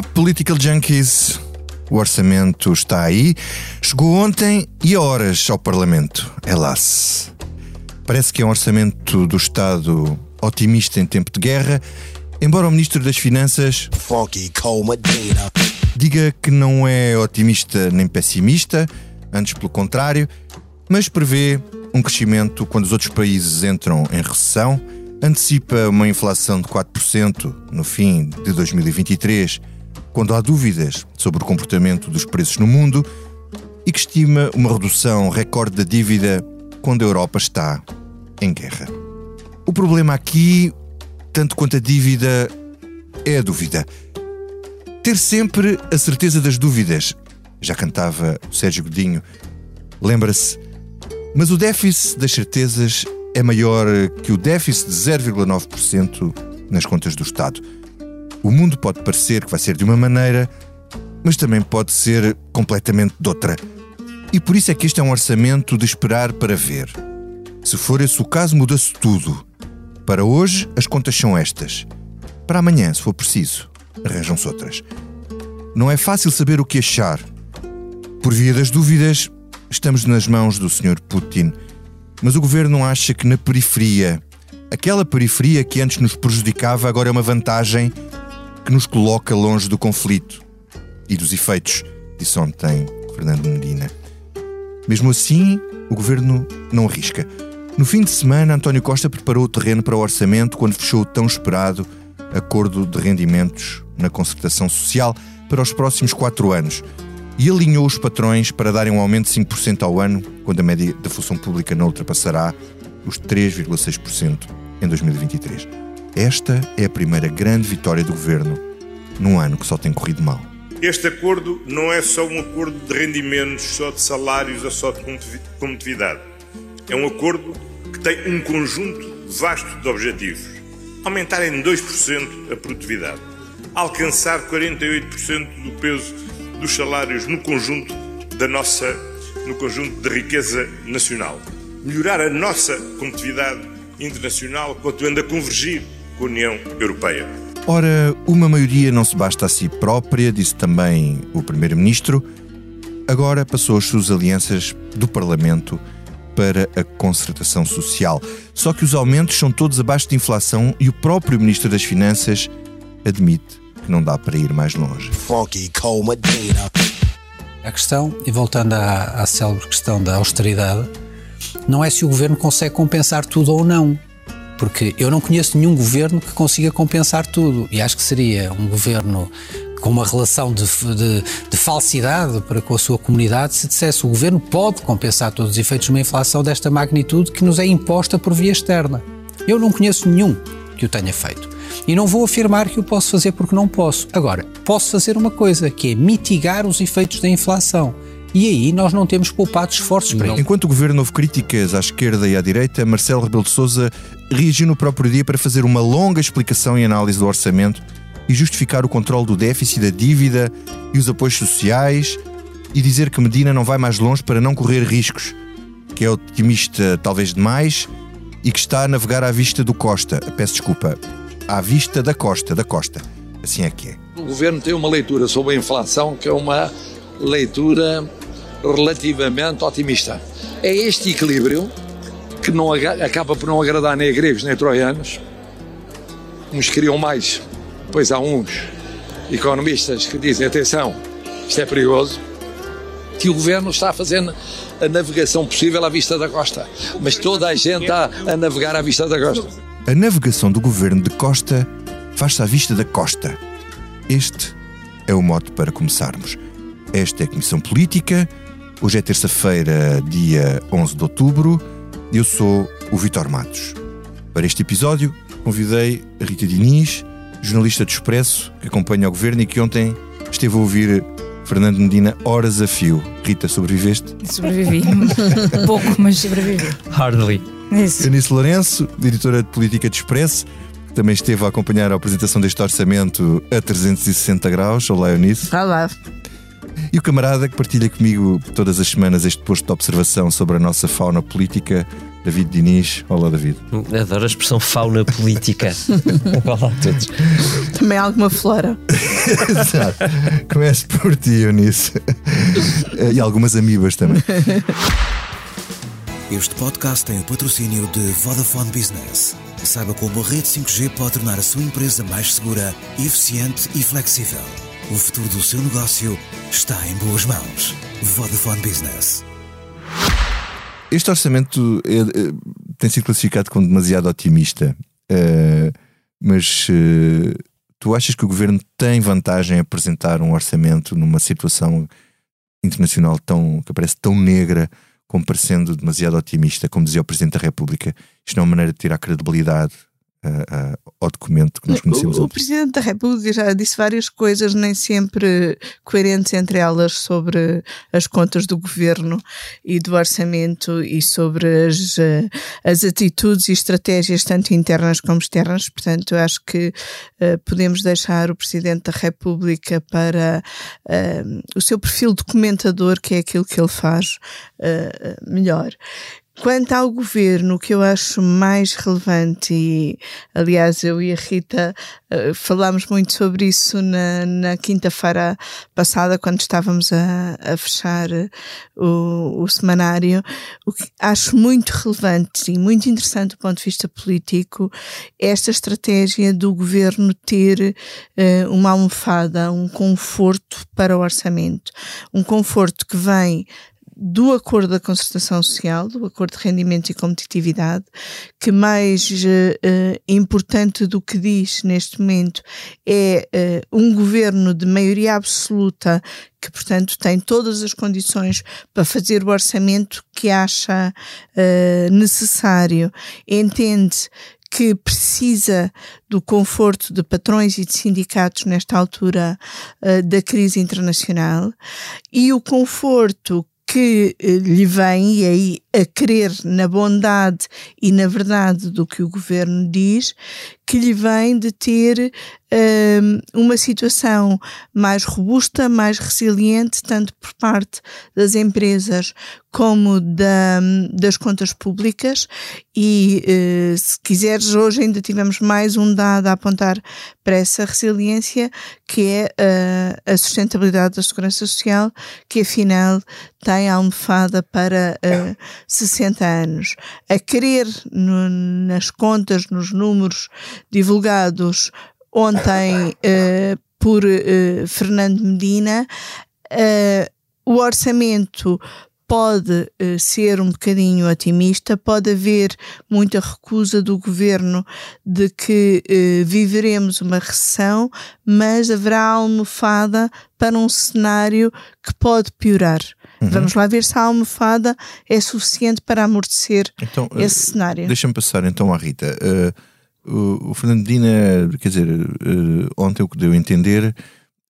Olá, Political Junkies. O orçamento está aí. Chegou ontem e a horas ao Parlamento. Elas. Parece que é um orçamento do Estado otimista em tempo de guerra, embora o Ministro das Finanças diga que não é otimista nem pessimista, antes pelo contrário, mas prevê um crescimento quando os outros países entram em recessão, antecipa uma inflação de 4% no fim de 2023, quando há dúvidas sobre o comportamento dos preços no mundo, e que estima uma redução recorde da dívida quando a Europa está em guerra. O problema aqui, tanto quanto a dívida, é a dúvida. Ter sempre a certeza das dúvidas. Já cantava o Sérgio Godinho. Lembra-se? Mas o déficit das certezas é maior que o déficit de 0,9% nas contas do Estado. O mundo pode parecer que vai ser de uma maneira, mas também pode ser completamente de outra. E por isso é que este é um orçamento de esperar para ver. Se for esse o caso, muda-se tudo. Para hoje, as contas são estas. Para amanhã, se for preciso, arranjam-se outras. Não é fácil saber o que achar. Por via das dúvidas, estamos nas mãos do Sr. Putin. Mas o governo acha que na periferia, aquela periferia que antes nos prejudicava, agora é uma vantagem que nos coloca longe do conflito e dos efeitos, disse ontem Fernando Medina. Mesmo assim, o governo não arrisca. No fim de semana, António Costa preparou o terreno para o orçamento quando fechou o tão esperado acordo de rendimentos na concertação social para os próximos quatro anos e alinhou os patrões para darem um aumento de 5% ao ano, quando a média da função pública não ultrapassará os 3,6% em 2023. Esta é a primeira grande vitória do governo num ano que só tem corrido mal. Este acordo não é só um acordo de rendimentos, só de salários ou só de competitividade. É um acordo que tem um conjunto vasto de objetivos. Aumentar em 2% a produtividade, alcançar 48% do peso dos salários no conjunto da nossa no conjunto da riqueza nacional, melhorar a nossa competitividade internacional, continuando a convergir com a União Europeia. Ora, uma maioria não se basta a si própria, disse também o Primeiro-Ministro. Agora passou as suas alianças do Parlamento para a concertação social. Só que os aumentos são todos abaixo de inflação e o próprio Ministro das Finanças admite que não dá para ir mais longe. A questão, e voltando à, à célebre questão da austeridade, não é se o governo consegue compensar tudo ou não. Porque eu não conheço nenhum governo que consiga compensar tudo. E acho que seria um governo com uma relação de, de, de, falsidade para com a sua comunidade se dissesse o governo pode compensar todos os efeitos de uma inflação desta magnitude que nos é imposta por via externa. Eu não conheço nenhum que o tenha feito. E não vou afirmar que o posso fazer porque não posso. Agora, posso fazer uma coisa, que é mitigar os efeitos da inflação. E aí nós não temos poupado esforços para isso. Enquanto o governo houve críticas à esquerda e à direita, Marcelo Rebelo de Sousa reagiu no próprio dia para fazer uma longa explicação e análise do orçamento e justificar o controle do déficit, da dívida e os apoios sociais e dizer que Medina não vai mais longe para não correr riscos, que é otimista talvez demais e que está a navegar à vista do Costa. Peço desculpa, à vista da Costa, da Costa. Assim é que é. O governo tem uma leitura sobre a inflação que é uma leitura relativamente otimista. É este equilíbrio que não acaba por não agradar nem a gregos nem a troianos. Uns queriam mais, Pois há uns economistas que dizem: atenção, isto é perigoso, que o governo está fazer a navegação possível à vista da costa. Mas toda a gente está a navegar à vista da costa. A navegação do governo de costa faz-se à vista da costa. Este é o mote para começarmos. Esta é a Comissão Política. Hoje é terça-feira, dia 11 de outubro. Eu sou o Vitor Matos. Para este episódio, convidei a Rita Diniz, jornalista do Expresso, que acompanha o governo e que ontem esteve a ouvir Fernando Medina horas a fio. Rita, sobreviveste? Sobrevivi. Pouco, mas sobrevivi. Hardly. Isso. Eunice Lourenço, diretora de Política de Expresso, que também esteve a acompanhar a apresentação deste orçamento a 360 graus. Olá, Eunice. Olá. E o camarada que partilha comigo todas as semanas este posto de observação sobre a nossa fauna política, David Diniz. Olá, David. Adoro a expressão fauna política. Olá a todos. Também alguma flora. Exato. Começo por ti, Eunice. E algumas amibas também. Este podcast tem o patrocínio de Vodafone Business. Saiba como a rede 5G pode tornar a sua empresa mais segura, eficiente e flexível. O futuro do seu negócio está em boas mãos. Vodafone Business. Este orçamento é, é, tem sido classificado como demasiado otimista, uh, mas uh, tu achas que o governo tem vantagem em apresentar um orçamento numa situação internacional tão que parece tão negra como parecendo demasiado otimista, como dizia o Presidente da República? Isto não é uma maneira de tirar credibilidade uh, ao documento que nós conhecemos. O, o, Presidente da República já disse várias coisas, nem sempre coerentes entre elas, sobre as contas do governo e do orçamento e sobre as, uh, as atitudes e estratégias, tanto internas como externas. Portanto, acho que uh, podemos deixar o Presidente da República para o seu perfil documentador, que é aquilo que ele faz melhor. Quanto ao governo, o que eu acho mais relevante, e aliás eu e a Rita uh, falámos muito sobre isso na, na quinta-feira passada, quando estávamos a, a fechar o, o semanário, o que acho muito relevante e muito interessante do ponto de vista político, esta estratégia do governo ter uh, uma almofada, um conforto para o orçamento. Um conforto que vem do acordo da concertação social, do acordo de rendimento e competitividade, que mais uh, importante do que diz neste momento é uh, um governo de maioria absoluta que, portanto, tem todas as condições para fazer o orçamento que acha uh, necessário, entende que precisa do conforto de patrões e de sindicatos nesta altura uh, da crise internacional e o conforto que eh, lhe vem, e aí a crer na bondade e na verdade do que o governo diz, que lhe vem de ter um, uma situação mais robusta, mais resiliente, tanto por parte das empresas como da, das contas públicas. E uh, se quiseres, hoje ainda tivemos mais um dado a apontar para essa resiliência, que é uh, a sustentabilidade da segurança social, que afinal tem almofada para uh, 60 anos. A querer no, nas contas, nos números divulgados ontem uh, por uh, Fernando Medina, uh, o orçamento pode ser um bocadinho otimista, pode haver muita recusa do governo de que viveremos uma recessão, mas haverá almofada para um cenário que pode piorar. Uhum. Vamos lá ver se a almofada é suficiente para amortecer então, esse cenário. Deixa-me passar então à Rita. Uh, o, o Fernando Medina, quer dizer, uh, ontem o que deu a entender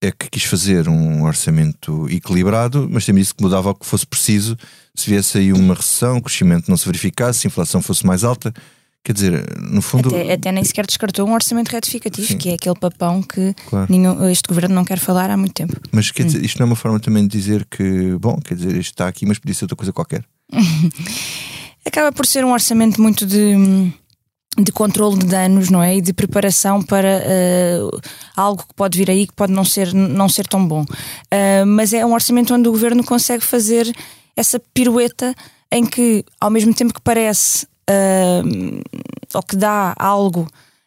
é que quis fazer um orçamento equilibrado, mas também disse que mudava o que fosse preciso se viesse aí uma recessão, o crescimento não se verificasse, se a inflação fosse mais alta. Quer dizer, no fundo. Até, até nem sequer descartou um orçamento retificativo, Sim. que é aquele papão que claro. nenhum, este governo não quer falar há muito tempo. Mas quer hum. dizer, isto não é uma forma também de dizer que, bom, quer dizer, isto está aqui, mas podia ser outra coisa qualquer. Acaba por ser um orçamento muito de de controle de danos, não é? E de preparação para uh, algo que pode vir aí que pode não ser, não ser tão bom. Uh, mas é um orçamento onde o governo consegue fazer essa pirueta em que, ao mesmo tempo que parece uh, ou que dá algo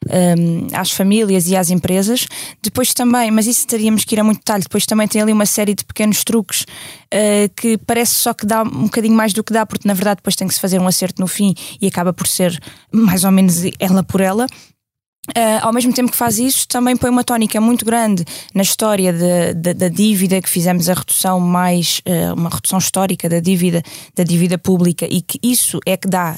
um, às famílias e às empresas. Depois também, mas isso teríamos que ir a muito detalhe, depois também tem ali uma série de pequenos truques uh, que parece só que dá um bocadinho mais do que dá, porque na verdade depois tem que se fazer um acerto no fim e acaba por ser mais ou menos ela por ela. Uh, ao mesmo tempo que faz isso, também põe uma tónica muito grande na história de, de, da dívida, que fizemos a redução mais, uh, uma redução histórica da dívida, da dívida pública, e que isso é que dá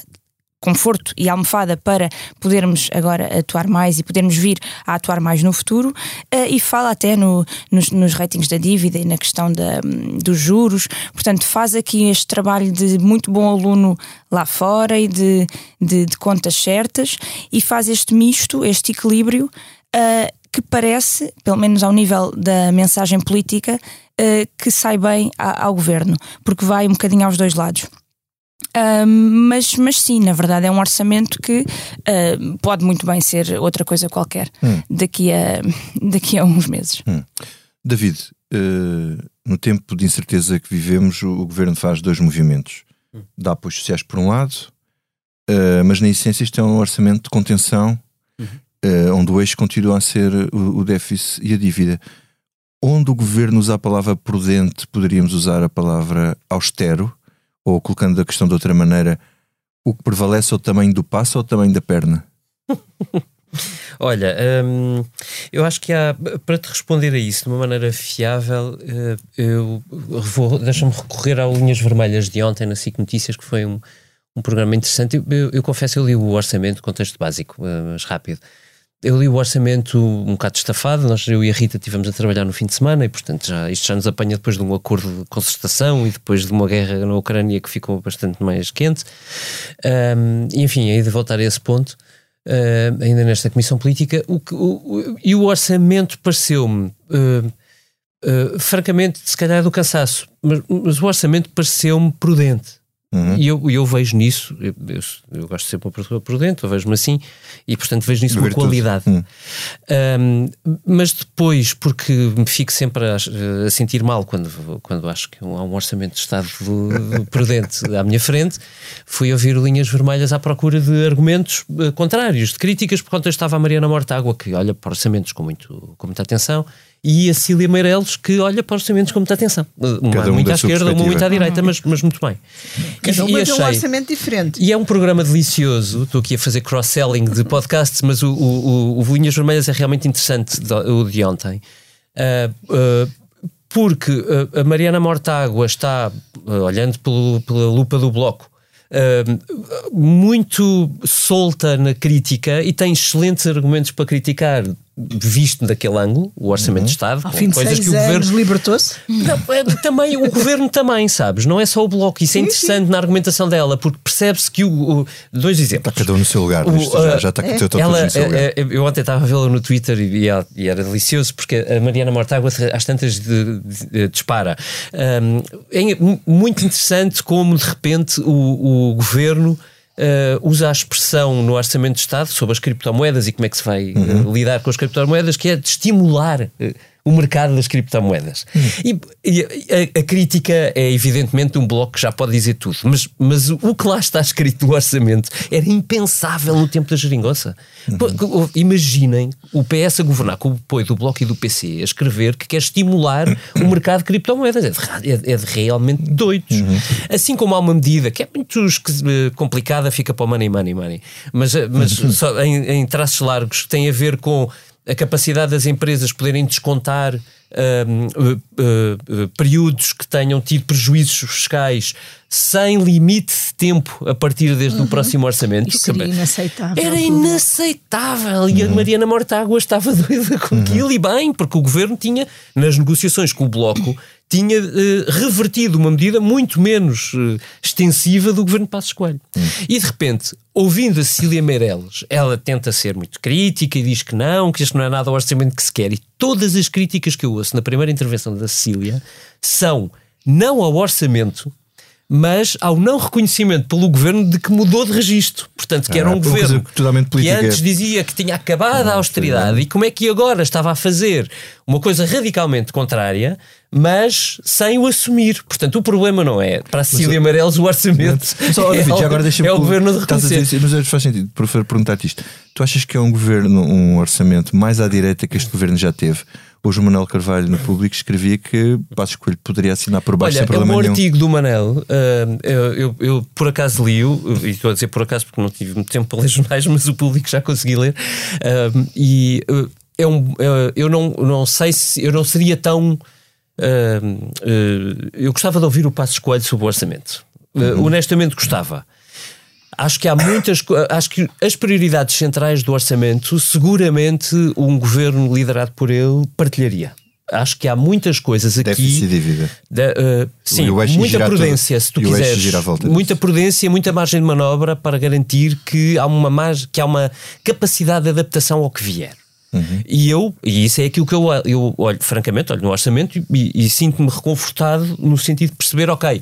conforto e almofada para podermos agora atuar mais e podermos vir a atuar mais no futuro uh, e fala até no, nos, nos ratings da dívida e na questão da, dos juros. Portanto, faz aqui este trabalho de muito bom aluno lá fora e de, de, de contas certas e faz este misto, este equilíbrio. Uh, que parece, pelo menos ao nível da mensagem política, uh, que sai bem ao governo, porque vai um bocadinho aos dois lados. Uh, mas, mas sim, na verdade é um orçamento que uh, pode muito bem ser outra coisa qualquer hum. daqui, a, daqui a uns meses. Hum. David, uh, no tempo de incerteza que vivemos, o, o governo faz dois movimentos: hum. dá apoios sociais por um lado, mas na essência isto é um orçamento de contenção, uhum. onde o eixo continua a ser o, o déficit e a dívida. Onde o governo usa a palavra prudente, poderíamos usar a palavra austero ou colocando a questão de outra maneira, o que prevalece é o tamanho do passo ou o tamanho da perna? Olha, hum, eu acho que há, para te responder a isso de uma maneira fiável, eh, eu vou, deixa-me recorrer às linhas vermelhas de ontem na SIC Notícias, que foi um, um programa interessante. Eu, eu, eu confesso, eu li o orçamento, contexto básico, eh, mas rápido eu li o orçamento um bocado estafado, nós, eu e a Rita estivemos a trabalhar no fim de semana e, portanto, já, isto já nos apanha depois de um acordo de concertação e depois de uma guerra na Ucrânia que ficou bastante mais quente. Um, enfim, aí de voltar a esse ponto, uh, ainda nesta comissão política, o, o, o e o orçamento pareceu-me. Uh, uh, francamente, se calhar do cansaço, mas, mas o orçamento pareceu-me prudente. Uhum. E eu, eu vejo nisso, eu, eu, eu, gosto de ser uma pessoa prudente, eu vejo-me assim, e portanto vejo nisso uma qualidade. Uhum. Um, mas depois, porque me fico sempre a, a, sentir mal quando, quando acho que há um orçamento de Estado prudente à minha frente, fui ouvir linhas vermelhas à procura de argumentos uh, contrários, de críticas, por conta estava a Mariana Mortágua, que olha para orçamentos com, muito, com muita atenção, e a Cília Meireles, que olha para os orçamentos com muita atenção. Uma um muito à esquerda, uma muito à direita, mas, mas muito bem. Cada uma tem um orçamento diferente. E é um programa delicioso. Estou aqui a fazer cross-selling de podcasts, mas o, o, o, o Linhas Vermelhas é realmente interessante, o de ontem. Uh, uh, porque uh, a Mariana Mortágua está, olhando pelo, pela lupa do bloco, muito solta na crítica e tem excelentes argumentos para criticar visto daquele ângulo, o Orçamento uhum. de Estado, Ao fim de coisas que o governo libertou-se. É, também o governo também, sabes? Não é só o bloco. Isso é interessante sim. na argumentação dela, porque percebe-se que o, o, dois exemplos. Está cada um no seu lugar. O, já, já está é. com o teu ela, no seu lugar. É, eu ontem estava a vê-la no Twitter e, e, era delicioso porque a Mariana Mortágua às tantas de, de, de, dispara. Um, é muito interessante como de repente o, o governo uh, usa a expressão no Orçamento de Estado sobre as criptomoedas e como é que se vai uhum. uh, lidar com as criptomoedas, que é de estimular uh, o mercado das criptomoedas. Uhum. E, a, a, crítica é evidentemente um bloco que já pode dizer tudo, mas, mas o que lá está escrito no orçamento era impensável no tempo da geringonça. Uhum. Imaginem o PS a governar com o apoio do Bloco e do PC a escrever que quer estimular o mercado de criptomoedas. É de, é, é de realmente doidos. Uhum. Assim como há uma medida que é muito eh, complicada, fica para o money, money, money. Mas, eh, mas uhum. só em, em traços largos tem a ver com a capacidade das empresas poderem descontar uh, uh, uh, períodos que tenham tido prejuízos fiscais sem limite de tempo a partir desde uhum. o próximo orçamento. Isso seria inaceitável. Era inaceitável. E a uhum. Mariana Mortágua estava doida com uhum. aquilo e bem, porque o governo tinha, nas negociações com o Bloco, tinha uh, revertido uma medida muito menos uh, extensiva do governo Passos Coelho. Hum. E de repente, ouvindo a Cecília Meirelles, ela tenta ser muito crítica e diz que não, que isto não é nada o orçamento que se quer. E todas as críticas que eu ouço na primeira intervenção da Cecília são não ao orçamento, mas ao não reconhecimento pelo governo de que mudou de registro. Portanto, que era um governo que antes dizia que tinha acabado a austeridade e como é que agora estava a fazer uma coisa radicalmente contrária, mas sem o assumir. Portanto, o problema não é para a Cecília Amarelos o orçamento. Só, é, David, agora deixa é o governo de reconhecer. Dizer, mas faz sentido, por perguntar-te isto. Tu achas que é um governo, um orçamento mais à direita que este governo já teve? Hoje o Manuel Carvalho no público escrevia que Passos Coelho poderia assinar por baixo Olha, sem problema é um nenhum. artigo do Manel, uh, eu, eu, eu, por acaso li-o, e estou a dizer por acaso porque não tive muito tempo para ler jornais, mas o público já consegui ler, uh, e uh, é um, eu não, não sei se eu não seria tão. eu gostava de ouvir o Passos Coelho sobre o orçamento. Uhum. honestamente gostava. Acho que há muitas. Acho que as prioridades centrais do orçamento, seguramente um governo liderado por ele partilharia. Acho que há muitas coisas aqui. Déficit e dívida. uh, sim, muita prudência, se tu quiseres. Muita prudência, muita margem de manobra para garantir que há uma, margem, que há uma capacidade de adaptação ao que vier. Uhum. E eu, e isso é aquilo que eu, eu olho, francamente, olho no orçamento e, e sinto-me reconfortado no sentido de perceber, ok,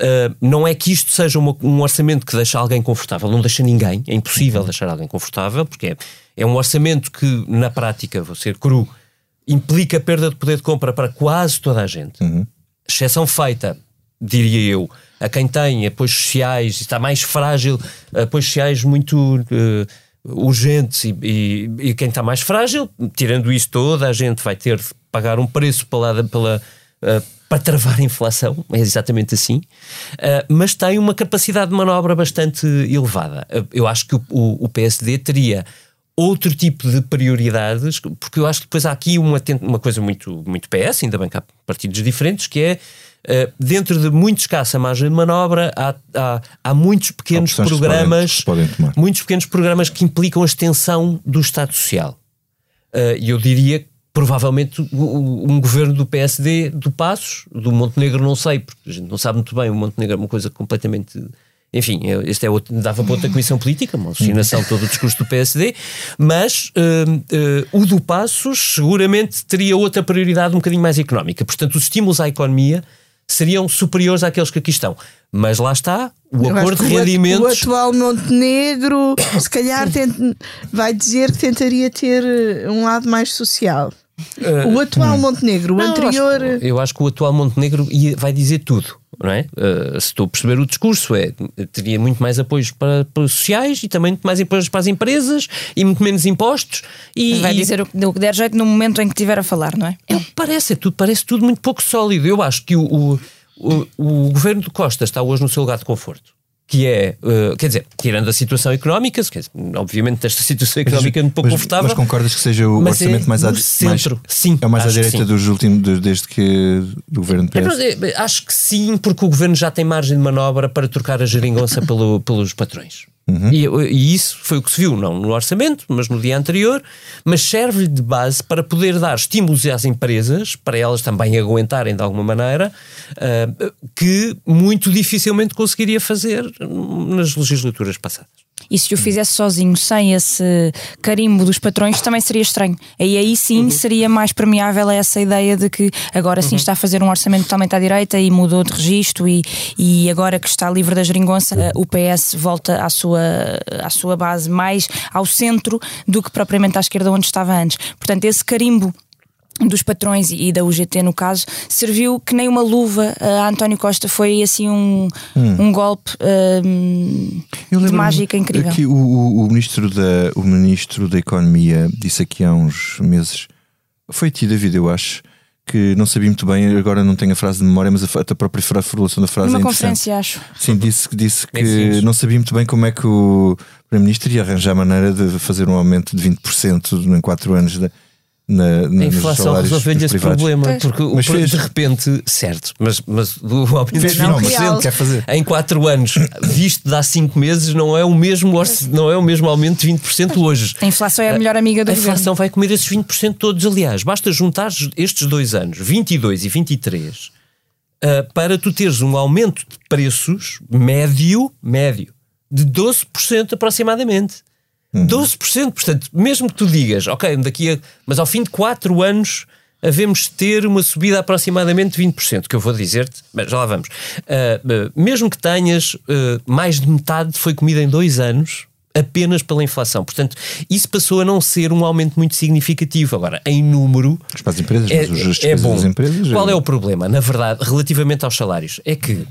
Uh, não é que isto seja uma, um orçamento que deixa alguém confortável, não deixa ninguém, é impossível deixar alguém confortável, porque é, é um orçamento que, na prática, vou ser cru, implica perda de poder de compra para quase toda a gente. Uhum. Exceção feita, diria eu, a quem tem apoios sociais, está mais frágil, apoios sociais muito uh, urgentes e, e, e, quem está mais frágil, tirando isso, toda a gente vai ter de pagar um preço pela. pela uh, para travar a inflação, é exatamente assim, uh, mas tem uma capacidade de manobra bastante elevada. Uh, eu acho que o, o, o, PSD teria outro tipo de prioridades, porque eu acho que depois há aqui uma, uma coisa muito, muito PS, ainda bem que há partidos diferentes, que é Uh, dentro de muito escassa margem de manobra, há, há, há muitos pequenos programas, podem, podem muitos pequenos programas que implicam a extensão do Estado Social. E uh, eu diria provavelmente um governo do PSD do Passos, do Montenegro não sei, porque a gente não sabe muito bem, o Montenegro é uma coisa completamente... Enfim, é, este é outro, dava para outra comissão política, uma alucinação todo o discurso do PSD, mas uh, uh, o do Passos seguramente teria outra prioridade um bocadinho mais económica. Portanto, os estímulos à economia seriam superiores àqueles que aqui estão. Mas lá está, o Eu acordo de rendimentos. O atual Montenegro, se calhar, vai dizer que tentaria ter um lado mais social. Uh, o atual hum. Montenegro, o não, anterior. Eu acho, eu acho, que o atual Montenegro vai dizer tudo. Não é? Uh, se estou a perceber o discurso, é, teria muito mais apoios para, para os sociais e também muito mais apoios para as empresas e muito menos impostos. E, vai dizer o que, o que der jeito no momento em que estiver a falar, não é? é parece, é tudo, parece tudo muito pouco sólido. Eu acho que o, o, o, o governo de Costa está hoje no seu lugar de conforto que é, uh, quer dizer, tirando a situação económica, dizer, obviamente esta situação económica é um pouco mas, confortável. Mas concordas que seja o orçamento é mais, ad, centro. mais sim, é o mais à direita dos últimos desde que do governo PS? É, acho que sim, porque o governo já tem margem de manobra para trocar a geringonça pelo, pelos patrões. Uhum. E, e, isso foi o que se viu, não no orçamento, mas no dia anterior, mas serve-lhe de base para poder dar estímulos às empresas, para elas também aguentarem de alguma maneira, uh, que muito dificilmente conseguiria fazer nas legislaturas passadas. E se o fizesse sozinho, sem esse carimbo dos patrões, também seria estranho. E aí sim uhum. seria mais permeável a essa ideia de que agora sim uhum. está a fazer um orçamento totalmente à direita e mudou de registro e, e agora que está livre da geringonça, eh, o PS volta à sua, à sua base mais ao centro do que propriamente à esquerda onde estava antes. Portanto, esse carimbo dos patrões e da UGT no caso, serviu que nem uma luva a António Costa. Foi assim um, hum. um golpe um, de mágica incrível. Que o, o, ministro da, o ministro da Economia disse aqui há uns meses, foi ti, David, eu acho, que não sabia muito bem, agora não tenho a frase de memória, mas a, a própria formulação da frase Numa é conferência, acho. Sim, disse, disse que não sabia muito bem como é que o Primeiro-Ministro ia arranjar a maneira de fazer um aumento de 20% em 4 anos. De, na, na, a inflação resolveu-lhe esse problema, pois. porque mas o, fez. de repente, certo, mas, mas do aumento de 20% quer fazer. em 4 anos, visto de há 5 meses, não é, o mesmo, não é o mesmo aumento de 20% hoje. A inflação é a melhor amiga do A inflação vai comer esses 20% todos, aliás, basta juntar estes dois anos, 22 e 23, uh, para tu teres um aumento de preços médio, médio, de 12% aproximadamente. Uhum. 12%, portanto, mesmo que tu digas, ok, daqui a. Mas ao fim de 4 anos havemos ter uma subida de aproximadamente 20%, que eu vou dizer-te, mas já lá vamos. Uh, uh, mesmo que tenhas uh, mais de metade foi comida em dois anos, apenas pela inflação. Portanto, isso passou a não ser um aumento muito significativo. Agora, em número. Mas para as empresas, é, mas é bom. Das empresas, Qual é... é o problema? Na verdade, relativamente aos salários, é que,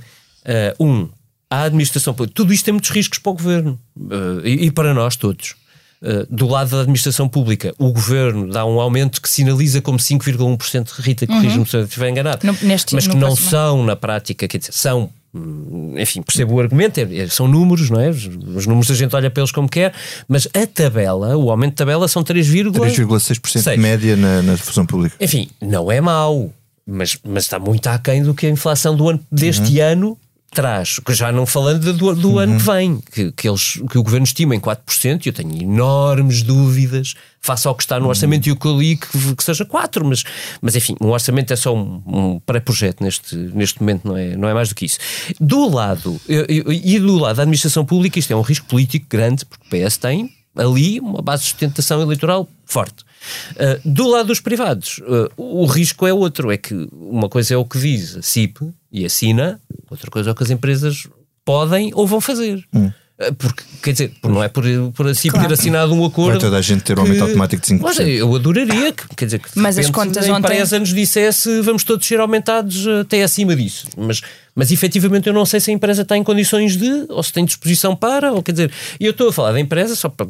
um, a administração pública. Tudo isto tem muitos riscos para o governo uh, e, e, para nós todos. Uh, do lado da administração pública, o governo dá um aumento que sinaliza como 5,1%, Rita, corrija-me uhum. se eu estiver enganado, no, neste, mas que não próximo. são na prática, quer dizer, são hum, enfim, percebo o argumento, é, é, são números, não é? Os, os, números a gente olha para eles como quer, mas a tabela, o aumento de tabela são 3,6% de média na, na função pública. Enfim, não é mau, mas, mas está muito aquém do que a inflação do ano, deste uhum. ano traz, já não falando do, do uhum. ano que vem, que, que, eles, que o governo estima em 4%, e eu tenho enormes dúvidas face ao que está no uhum. orçamento e o que eu li que, que, seja 4%, mas, mas enfim, um orçamento é só um, um pré-projeto neste, neste momento, não é, não é mais do que isso. Do lado, e do lado da administração pública, isto é um risco político grande, porque o PS tem ali uma base de sustentação eleitoral forte. Uh, do lado dos privados, uh, o risco é outro, é que uma coisa é o que diz a CIP e assina, Outra coisa é o que as empresas podem ou vão fazer. Hum. Eh, Porque, quer dizer, por- não é por, por assim ter assinado um acordo. Vai toda a gente ter um aumento que- automático de 5%. Mas eu adoraria que, quer dizer, que Mas as contas a ontem- empresa nos dissesse vamos todos ser aumentados até acima disso. Mas, mas efetivamente eu não sei se a empresa está em condições de, ou se tem disposição para, ou quer dizer, e eu estou a falar da empresa só para,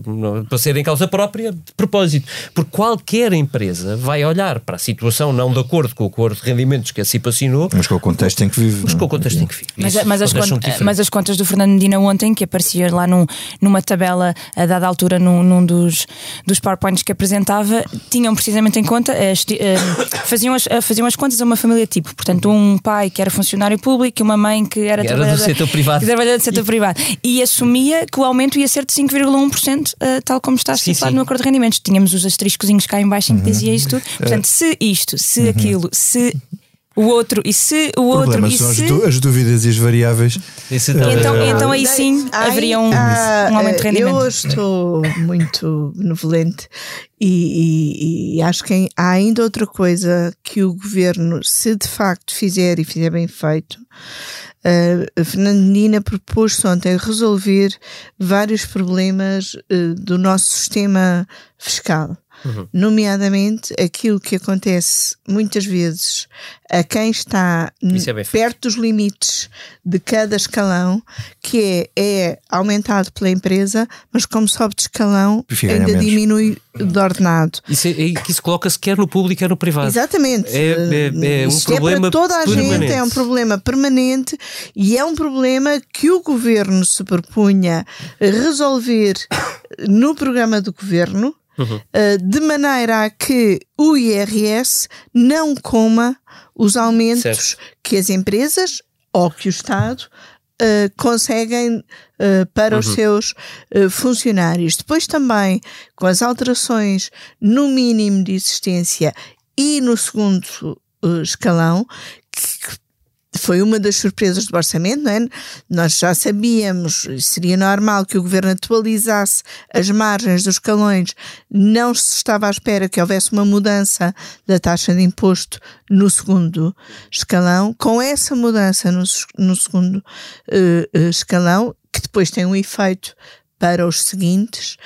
para ser em causa própria, de propósito. Porque qualquer empresa vai olhar para a situação não de acordo com o acordo de rendimentos que a CIP assinou, Mas com o contexto em que vive. mas com é? o contexto em que vive. Mas, mas as contas, mas as contas do Fernando Medina ontem, que aparecia lá num, numa tabela a dada altura num, num dos, dos PowerPoints que apresentava, tinham precisamente em conta, eh, eh, faziam, as, eh, faziam as contas a uma família tipo. Portanto, um pai que era funcionário público e uma mãe que era, Era do trabalhadora- setor privado. que trabalhava do setor privado. E assumia que o aumento ia ser de 5,1%, eh, tal como está Sim, estipulado sim. no acordo de rendimentos. Tínhamos os asteriscozinhos cá em baixo em que dizia isto tudo. Portanto, se isto, se aquilo, se o outro e se o outro e são as, se... as dúvidas e as variáveis. Está- Então, Eh, então aí sim Ai, haveria um, ah, um aumento de rendimento. Eu hoje estou muito benevolente e, e- e acho que há ainda outra coisa que o governo, se de facto fizer e fizer bem feito, uh, a Fernandina propôs ontem resolver vários problemas uh, do nosso sistema fiscal. Nomeadamente aquilo que acontece muitas vezes a quem está é perto dos limites de cada escalão, que é, é aumentado pela empresa, mas como sobe de escalão, ganhar ainda menos. diminui de ordenado. Isso, é, é que isso coloca-se quer no público, quer no privado. Exatamente. É- é- é um é problema para toda a gente, permanente. é um problema permanente e é um problema que o governo se propunha resolver no programa do governo. Uhum. eh, de maneira a que o IRS não coma os aumentos Certo. que as empresas ou que o Estado eh, conseguem eh, para Uhum. os seus eh, funcionários. Depois também com as alterações no mínimo de existência e no segundo escalão, que foi uma das surpresas do orçamento, não é? Nós já sabíamos, seria normal que o governo atualizasse as margens dos escalões, não se estava à espera que houvesse uma mudança da taxa de imposto no segundo escalão. Com essa mudança no, no segundo eh, escalão, que depois tem um efeito para os seguintes,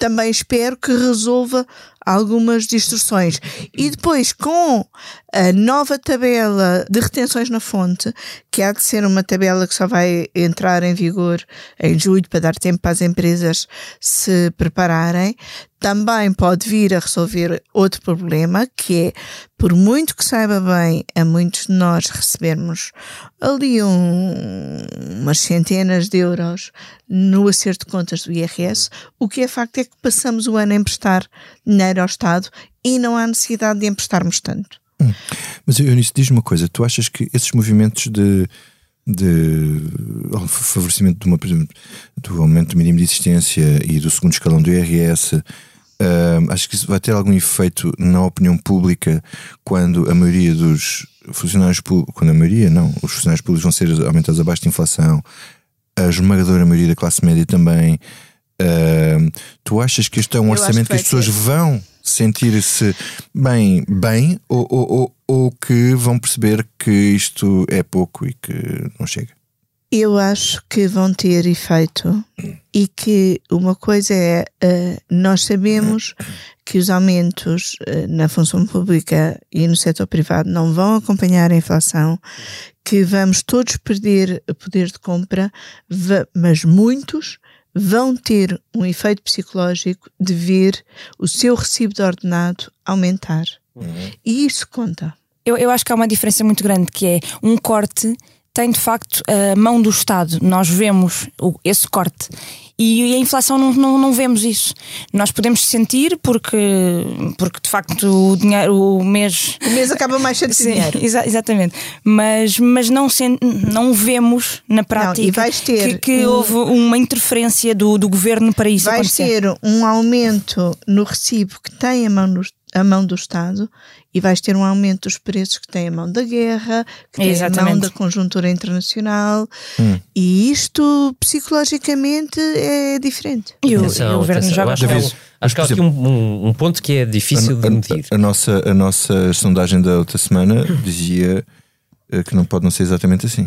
também espero que resolva algumas distorções. E depois, com a nova tabela de retenções na fonte, que há de ser uma tabela que só vai entrar em vigor em julho para dar tempo para as empresas se prepararem, também pode vir a resolver outro problema, que é, por muito que saiba bem a muitos de nós recebermos ali um- umas centenas de euros no acerto de contas do IRS, o que é facto é que passamos o ano a emprestar dinheiro ao Estado e não há necessidade de emprestarmos tanto. Mas Eunice, diz-me uma coisa: tu achas que esses movimentos de, de favorecimento de uma, do aumento mínimo de existência e do segundo escalão do IRS, ah, acho que isso vai ter algum efeito na opinião pública quando a maioria dos funcionários públicos, quando a maioria, não, os funcionários públicos vão ser aumentados abaixo de inflação, a esmagadora maioria da classe média também. Ah, tu achas que este é um acho orçamento que que, as pessoas ter. vão sentir-se bem, bem ou, ou, ou, ou que vão perceber que isto é pouco e que não chega? Eu acho que vão ter efeito e que uma coisa é, eh, nós sabemos que os aumentos eh, na função pública e no setor privado não vão acompanhar a inflação, que vamos todos perder poder de compra, mas muitos vão ter um efeito psicológico de ver o seu recibo de ordenado aumentar. E isso conta. Eu, eu acho que há uma diferença muito grande que é um corte tem de facto a mão do Estado. Nós vemos esse corte. E a inflação não, não, não vemos isso. Nós podemos sentir porque, porque de facto o dinheiro, o mês. O mês acaba mais cedo de Sim, dinheiro. exa- exatamente. Mas, mas não, sen- não vemos na prática e vais ter que, que um- houve uma interferência do, do governo para isso Vai acontecer. ter um aumento no recibo que tem a mão do, a mão do Estado e vais ter um aumento dos preços que tem a mão da guerra, que tem a mão Exatamente. da conjuntura internacional. Hum. E isto psicologicamente é diferente. E o, Atenção, e o governo atenção. já acho que há, um- David, acho que há aqui um, um- ponto que é difícil de medir. A, a nossa, a nossa sondagem da outra semana dizia eh, que não pode não ser exatamente assim.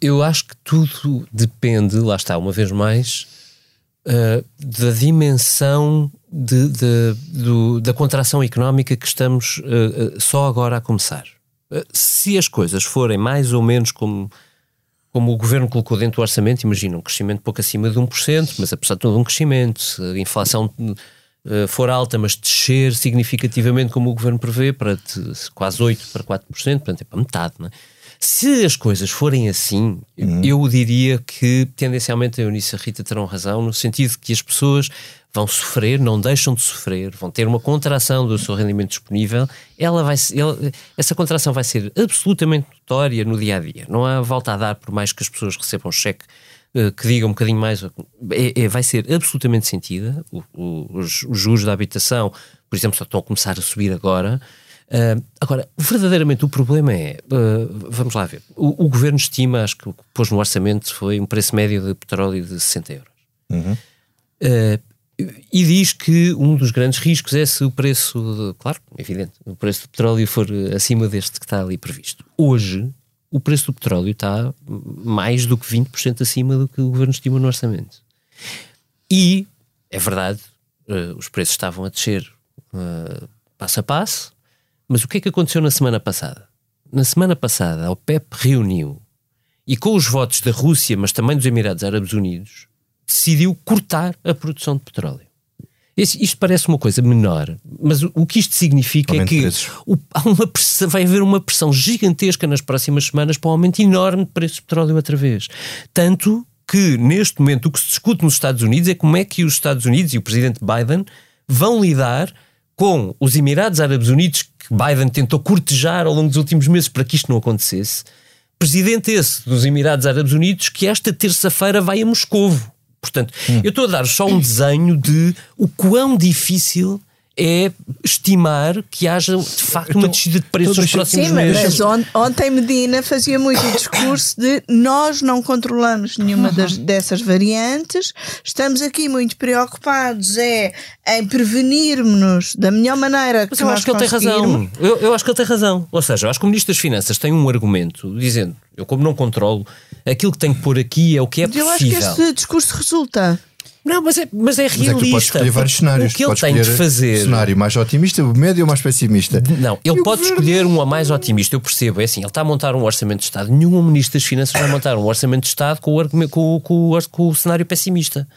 Eu acho que tudo depende, lá está, uma vez mais, uh, da dimensão de, de, do, da contração económica que estamos uh, só agora a começar. Uh, se as coisas forem mais ou menos como, como o governo colocou dentro do orçamento, imagina um crescimento pouco acima de 1%, mas apesar de todo um crescimento, se a inflação for alta, mas descer significativamente como o governo prevê, para de, quase 8% para 4%, portanto é para metade, não é? Se as coisas forem assim, uhum. eu diria que tendencialmente a Eunice e a Rita terão razão, no sentido que as pessoas vão sofrer, não deixam de sofrer, vão ter uma contração do seu rendimento disponível, ela vai, ela, essa contração vai ser absolutamente notória no dia a dia. Não há volta a dar, por mais que as pessoas recebam cheque uh, que diga um bocadinho mais, é, é, vai ser absolutamente sentida. O, o, os, os juros da habitação, por exemplo, só estão a começar a subir agora. Uh, agora, verdadeiramente o problema é, uh, vamos lá ver, o, o, governo estima, acho que o que pôs no orçamento foi um preço médio de petróleo de 60 euros. Uhum. Uh, e diz que um dos grandes riscos é se o preço, de, claro, evidente, o preço do petróleo for acima deste que está ali previsto. Hoje, o preço do petróleo está mais do que 20% acima do que o governo estima no orçamento. E, é verdade, os preços estavam a descer passo a passo, mas o que é que aconteceu na semana passada? Na semana passada, a OPEP reuniu e, com os votos da Rússia, mas também dos Emirados Árabes Unidos, decidiu cortar a produção de petróleo. Este, isto parece uma coisa menor, mas o, o que isto significa é que o, há uma pressão, vai haver uma pressão gigantesca nas próximas semanas para um aumento enorme de preços de petróleo outra vez. Tanto que, neste momento, o que se discute nos Estados Unidos é como é que os Estados Unidos e o presidente Biden vão lidar com os Emirados Árabes Unidos, Biden tentou cortejar ao longo dos últimos meses para que isto não acontecesse, presidente esse dos Emirados Árabes Unidos, que esta terça-feira vai a Moscovo. Portanto, hum. eu estou a dar só um desenho de o quão difícil é estimar que haja de facto uma descida de preços nos próximos Sim, meses. Mas on, ontem Medina fazia muito o discurso de nós não controlamos nenhuma das, dessas variantes, estamos aqui muito preocupados é em prevenirmos da melhor maneira que mas eu acho que ele tem razão. Eu, eu acho que ele tem razão. Ou seja, eu acho que o Ministro das Finanças tem um argumento dizendo eu como não controlo, aquilo que tenho que pôr aqui é o que é possível. Eu acho que este discurso resulta. Não, mas é, mas é realista. Mas é que podes escolher vários cenários. O que ele tem de fazer. cenário mais otimista, médio ou mais pessimista? Não, ele pode escolher um a mais otimista, eu percebo. É assim, ele está a montar um orçamento de Estado. Nenhum ministro das Finanças vai montar um orçamento de Estado com o, com, com, com o cenário pessimista.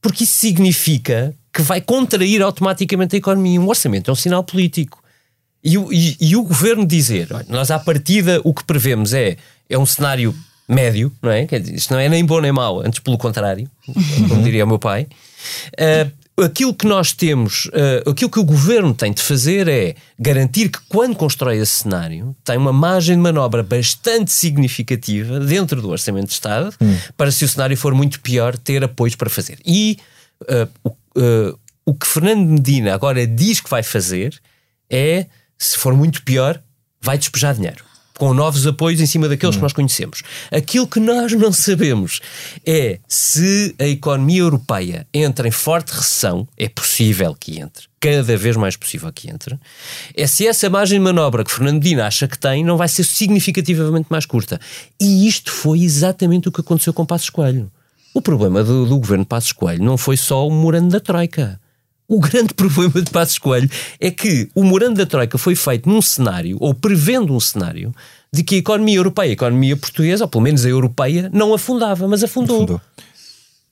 Porque isso significa que vai contrair automaticamente a economia. Um orçamento é um sinal político. E, e, e o governo dizer, nós à partida o que prevemos é, é um cenário médio, não é? Quer dizer, isto não é nem bom nem mau, antes pelo contrário, como diria o meu pai. Uh, aquilo que nós temos, uh, aquilo que o governo tem de fazer é garantir que, quando constrói esse cenário, tem uma margem de manobra bastante significativa dentro do Orçamento de Estado, hum. para se o cenário for muito pior, ter apoios para fazer. E uh, o, o que Fernando Medina agora diz que vai fazer é, se for muito pior, vai despejar dinheiro com novos apoios em cima daqueles hum. que nós conhecemos. Aquilo que nós não sabemos é se a economia europeia entra em forte recessão, é possível que entre, cada vez mais possível que entre, é se essa margem de manobra que Fernando Dina acha que tem não vai ser significativamente mais curta. E isto foi exatamente o que aconteceu com Passos Coelho. O problema do, do governo Passos Coelho não foi só o morando da Troika. O grande problema de Passos Coelho é que o morando da Troika foi feito num cenário, ou prevendo um cenário, de que a economia europeia, a economia portuguesa, ou pelo menos a europeia, não afundava, mas afundou. afundou.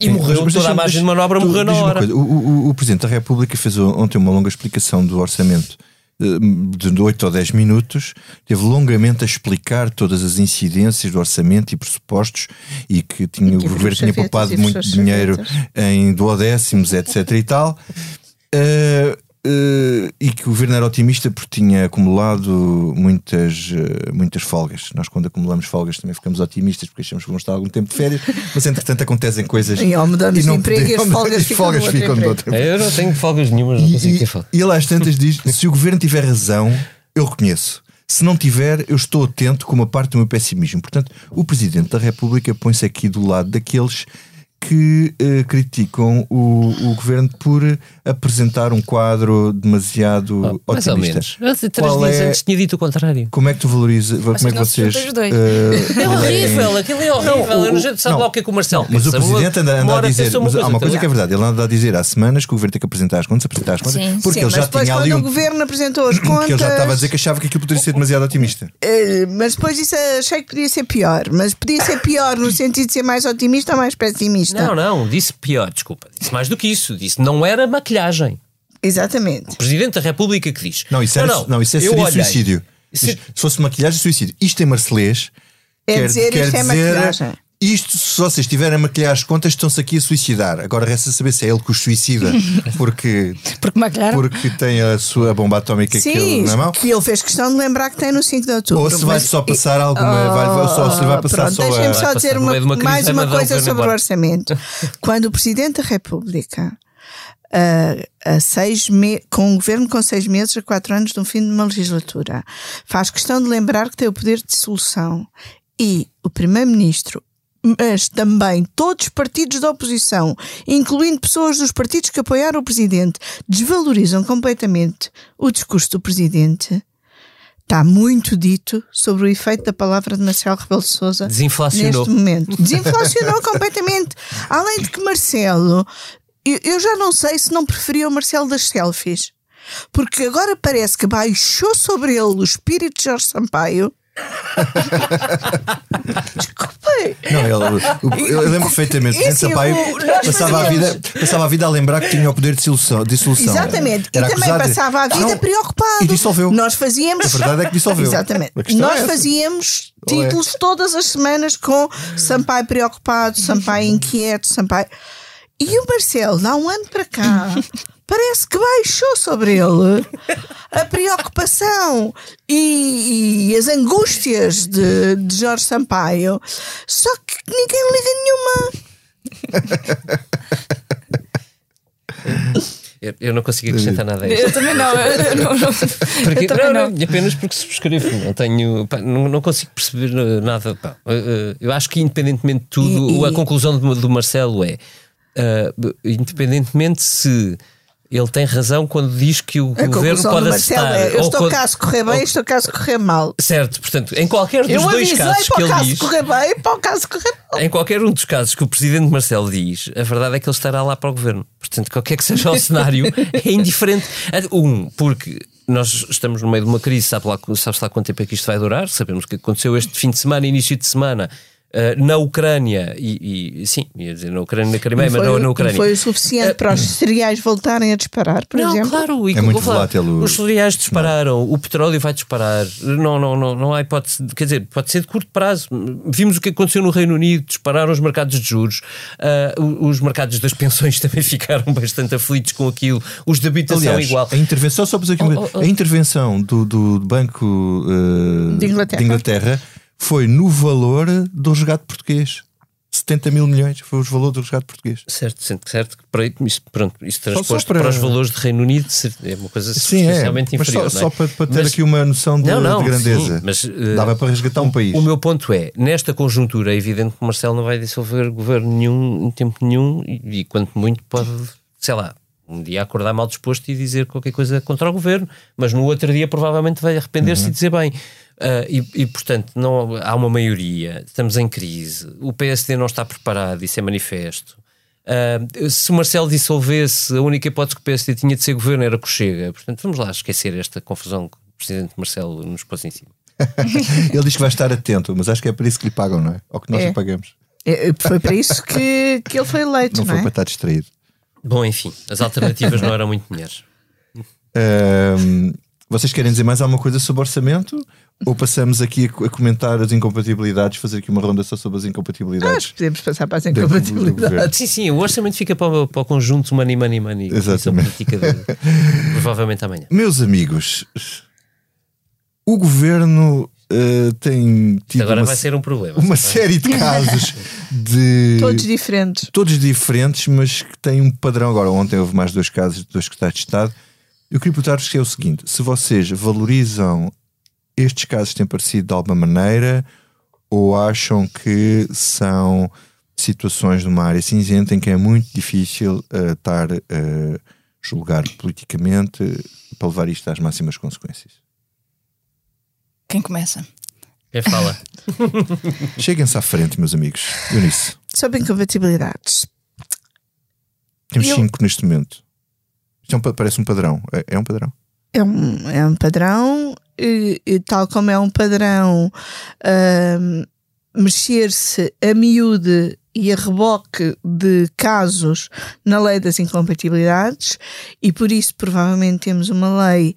E Sim, morreu, mas, toda a margem de manobra tu, morreu na hora. O, o, o, Presidente da República fez ontem uma longa explicação do orçamento eh, de 8 ou 10 minutos, teve longamente a explicar todas as incidências do orçamento e pressupostos e que tinha, e que o governo tinha poupado muito dinheiro em duodécimos, etc. e tal. Uh, uh, e que o governo era otimista porque tinha acumulado muitas, uh, muitas folgas. Nós, quando acumulamos folgas, também ficamos otimistas porque achamos que vamos estar algum tempo de férias, mas entretanto acontecem coisas. E ao mudarmos de emprego, e as folgas, folgas ficam de outro Eu não tenho folgas nenhumas, não consigo ter folgas. E ele às tantas diz: se o governo tiver razão, eu reconheço. Se não tiver, eu estou atento com uma parte do meu pessimismo. Portanto, o Presidente da República põe-se aqui do lado daqueles que uh, criticam o, o governo por apresentar um quadro demasiado oh, mais otimista. Ou menos. Três Qual dias é- antes tinha dito o contrário. Como é que tu valorizas? Como é que vocês. uh, É horrível, aquilo é horrível. Não, o- Eu não sei- sabe não, lá o que é que o Marcelo Mas o presidente anda, Uma anda a dizer. pensa Mas há uma coisa que é verdade. Ele anda a dizer há semanas que o governo tem que apresentar as contas, apresentar as contas, Sim. porque Sim, ele já tinha quando ali o um. governo apresentou as contas. Que ele já estava a dizer que achava que aquilo poderia ser demasiado otimista. Eh, mas depois isso achei que podia ser pior. Mas podia ser pior no sentido de ser mais otimista ou mais pessimista. Não, não, disse pior, desculpa. Disse mais do que isso. Disse não era maquilhagem. Exatamente. O Presidente da República que diz. Não, isso, era, não, isso é, seria suicídio. Se- Se fosse maquilhagem, suicídio. Isto em Marcelês É quer, dizer, quer isto é dizer maquilhagem. Isto, se vocês estiverem a maquilhar as contas, estão-se aqui a suicidar. Agora resta saber se é ele que os suicida, porque, Porque maquilharam. porque tem a sua bomba atómica que ele Sim, na mão. que ele fez questão de lembrar que tem no 5 de outubro. Ou se vai só passar alguma. vai, vai só, se vai passar Pronto, só deixem-me a. só dizer uma- de uma mais uma coisa sobre o orçamento. Quando o Presidente da República, ah, a seis me- com um governo com seis meses a quatro anos do fim de uma legislatura, faz questão de lembrar que tem o poder de dissolução e o Primeiro-Ministro. Mas também todos os partidos da oposição, incluindo pessoas dos partidos que apoiaram o Presidente, desvalorizam completamente o discurso do Presidente. Está muito dito sobre o efeito da palavra de Marcelo Rebelo de Sousa Desinflacionou. neste momento. Desinflacionou completamente. Além de que Marcelo, eu, eu já não sei se não preferia o Marcelo das selfies. Porque agora parece que baixou sobre ele o espírito de Jorge Sampaio. Desculpem. Não, ele, eu lembro perfeitamente. Esse Esse Sampaio nós passava a, vida, passava a vida a lembrar que tinha o poder de dissolução. dissolução. Exatamente. Era e também passava a vida Não, preocupado. E dissolveu. Nós fazíamos. A verdade é que dissolveu. Exatamente. Nós é fazíamos é? títulos todas as semanas com Sampaio preocupado, Sampaio inquieto, Sampaio. E o Marcelo, há um ano para cá, parece que baixou sobre ele a preocupação e, e as angústias de, de Jorge Sampaio. Só que ninguém liga nenhuma. Eu, eu não consigo acrescentar nada a isto. Eu também não. Eu não, não. Porque, Eu também não, não. não, apenas porque subscrevo. Não tenho. pá, não, não consigo perceber nada. pá. Eu acho que, independentemente de tudo, E- e- a conclusão do, do Marcelo é: eh, independentemente se ele tem razão quando diz que o A governo conclusão pode aceitar. é: eu ou estou quando- cá se correr bem, ou- estou cá se correr mal. Certo, portanto, em qualquer dos Eu dois casos para que ele caso diz. correr bem para o caso correr mal. Em qualquer um dos casos que o presidente Marcelo diz, a verdade é que ele estará lá para o governo. Portanto, qualquer que seja o cenário, é indiferente. Um, porque nós estamos no meio de uma crise, sabe lá, sabe-se lá quanto tempo é que isto vai durar? Sabemos o que aconteceu este fim de semana, início de semana. Eh, na Ucrânia e, e- sim, ia dizer na Ucrânia, na Crimeia, mas não na Ucrânia. foi o suficiente para os cereais voltarem a disparar, por não, exemplo. claro, e É muito volátil o- Os cereais dispararam, o petróleo vai disparar. Não, não, não, não há hipótese. de- Quer dizer, pode ser de curto prazo. Vimos o que aconteceu no Reino Unido, dispararam os mercados de juros, o- os mercados das pensões também ficaram bastante aflitos com aquilo, os de habitação Aliás, igual. a intervenção, só para dizer aqui, Oh, oh, oh. a intervenção do, do Banco eh, De Inglaterra. Inglaterra foi no valor do resgate português. 70 mil milhões foi o valor do resgate português. Certo, certo, certo. Para, isso, pronto, isso só transposto para- para... os valores de Reino Unido é uma coisa Sim, é. só, inferior. não é? só para, para ter Mas- aqui uma noção de, Não, não, de grandeza. sim, mas, eh, Dava para resgatar um país. O meu ponto é, nesta conjuntura é evidente que Marcelo não vai dissolver governo nenhum em tempo nenhum e, e quanto muito pode, sei lá, um dia acordar mal disposto e dizer qualquer coisa contra o governo, mas no outro dia provavelmente vai arrepender-se e dizer bem. Ah, e, e, portanto, não, há uma maioria, estamos em crise, o PSD não está preparado, isso é manifesto. Ah, se o Marcelo dissolvesse, a única hipótese que o PSD tinha de ser governo era que o chega. Portanto, vamos lá esquecer esta confusão que o Presidente Marcelo nos pôs em cima. Ele diz que vai estar atento, mas acho que é para isso que lhe pagam, não é? Ou que nós É. lhe pagamos. É, Foi para isso que, que ele foi eleito, Não não, foi é? para estar distraído. Bom, enfim, as alternativas não eram muito melhores. Ahm, vocês querem dizer mais alguma coisa sobre orçamento? Ou passamos aqui a, co- a comentar as incompatibilidades, fazer aqui uma ronda só sobre as Acho incompatibilidades? que podemos passar para as incompatibilidades. Sim, sim, o orçamento fica para, o- para o conjunto money, money, money. Exatamente. Comissão política de, provavelmente amanhã. Meus amigos, o governo eh, tem tido Agora uma, vai ser um problema. uma sabe? série de casos de. Todos diferentes. todos diferentes, mas que têm um padrão. Agora, ontem houve mais dois casos de dois secretários de Estado. Eu queria perguntar-vos que é o seguinte: se vocês valorizam estes casos que têm aparecido de alguma maneira ou acham que são situações numa área cinzenta em que é muito difícil uh, estar a uh, julgar politicamente para levar isto às máximas consequências. Quem começa? Quem fala? Cheguem-se à frente, meus amigos. Eunice. Sobre incompatibilidades. Temos Eu- cinco neste momento. Isto é um pa- parece um padrão. É, é um padrão. É um, é um padrão, e, e tal como é um padrão ahm, mexer-se a miúde e a reboque de casos na lei das incompatibilidades, e por isso provavelmente temos uma lei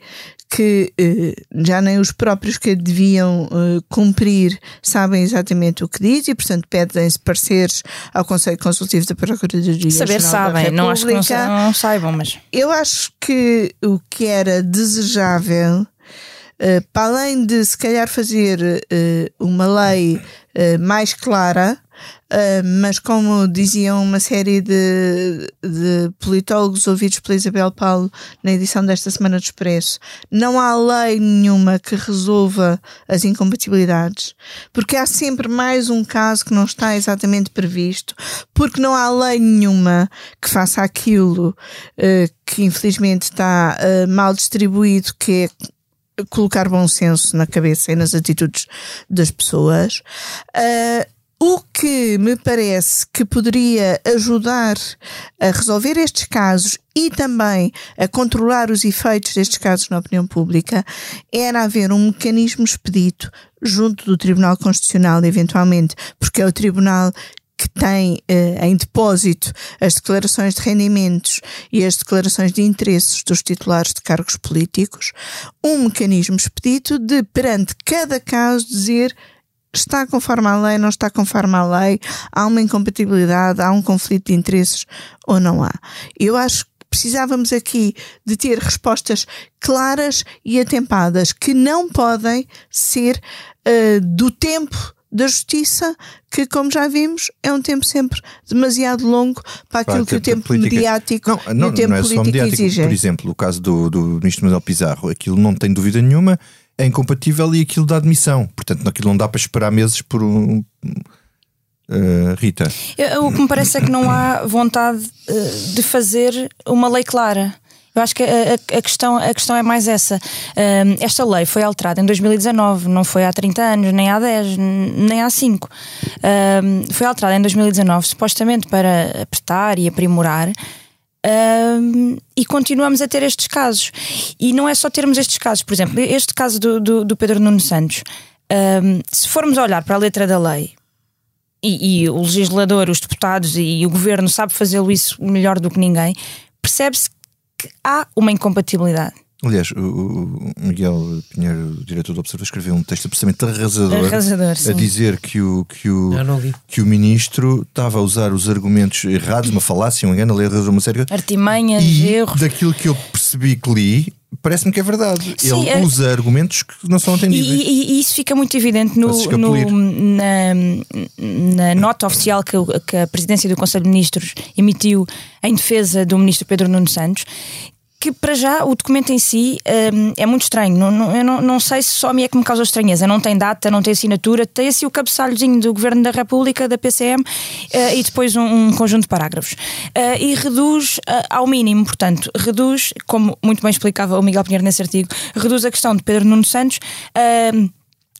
que eh, já nem os próprios que deviam eh, cumprir sabem exatamente o que diz e, portanto, pedem-se pareceres ao Conselho Consultivo da Procuradoria Saber Geral da sabem, não acho que não, não saibam, mas Eu acho que o que era desejável, eh, para além de se calhar fazer uma lei mais clara, eh, mas como diziam uma série de, de politólogos ouvidos pela Isabel Paulo na edição desta semana do Expresso, não há lei nenhuma que resolva as incompatibilidades, porque há sempre mais um caso que não está exatamente previsto, porque não há lei nenhuma que faça aquilo eh, que infelizmente está eh, mal distribuído, que é colocar bom senso na cabeça e nas atitudes das pessoas. Ah, o que me parece que poderia ajudar a resolver estes casos e também a controlar os efeitos destes casos na opinião pública era haver um mecanismo expedito junto do Tribunal Constitucional, eventualmente, porque é o Tribunal que tem eh, em depósito as declarações de rendimentos e as declarações de interesses dos titulares de cargos políticos, um mecanismo expedito de, perante cada caso, dizer está conforme à lei, não está conforme à lei, há uma incompatibilidade, há um conflito de interesses ou não há. Eu acho que precisávamos aqui de ter respostas claras e atempadas que não podem ser eh, do tempo da justiça, que, como já vimos, é um tempo sempre demasiado longo para aquilo que o tempo política- mediático Não, e não, o tempo não é só político mediático. exigem. Por exemplo, o caso do, do ministro Manuel Pizarro, aquilo não tem dúvida nenhuma, é incompatível e aquilo dá admissão. Portanto, aquilo não dá para esperar meses por um. Uh, Rita, o que me parece é que não há vontade eh, de fazer uma lei clara. Eu acho que a, a- questão, a questão é mais essa. Ahm, esta lei foi alterada em 2019, não foi há 30 anos, nem há 10, n- nem há 5. Ahm, foi alterada em 2019, supostamente para apertar e aprimorar. Ahm, e continuamos a ter estes casos. E não é só termos estes casos, por exemplo, este caso do, do, do Pedro Nuno Santos. ahm, se formos olhar para a letra da lei, e, e o legislador, os deputados e o governo sabe fazê-lo isso melhor do que ninguém, percebe-se que há uma incompatibilidade. Aliás, o, o Miguel Pinheiro, diretor do Observador, escreveu um texto absolutamente arrasador, Arrasador, a dizer que o, que, o, que o ministro estava a usar os argumentos errados, uma falácia, um engano, ele arrasou uma série de Artimanhas, E erros. daquilo que eu percebi que li, parece-me que é verdade. Sim, ele é- usa argumentos que não são E, atendíveis. e- e isso fica muito evidente no, no- na, na nota oficial que, o- que a presidência do Conselho de Ministros emitiu em defesa do ministro Pedro Nuno Santos. Que para já o documento em si hum, é muito estranho. Não, não- eu não, não sei se só a mim é que me causa estranheza. Não tem data, não tem assinatura, tem assim o cabeçalhozinho do Governo da República, da PCM, eh, e depois um, um conjunto de parágrafos. Eh, e reduz eh, ao mínimo, portanto, reduz, como muito bem explicava o Miguel Pinheiro nesse artigo, reduz a questão de Pedro Nuno Santos. hum,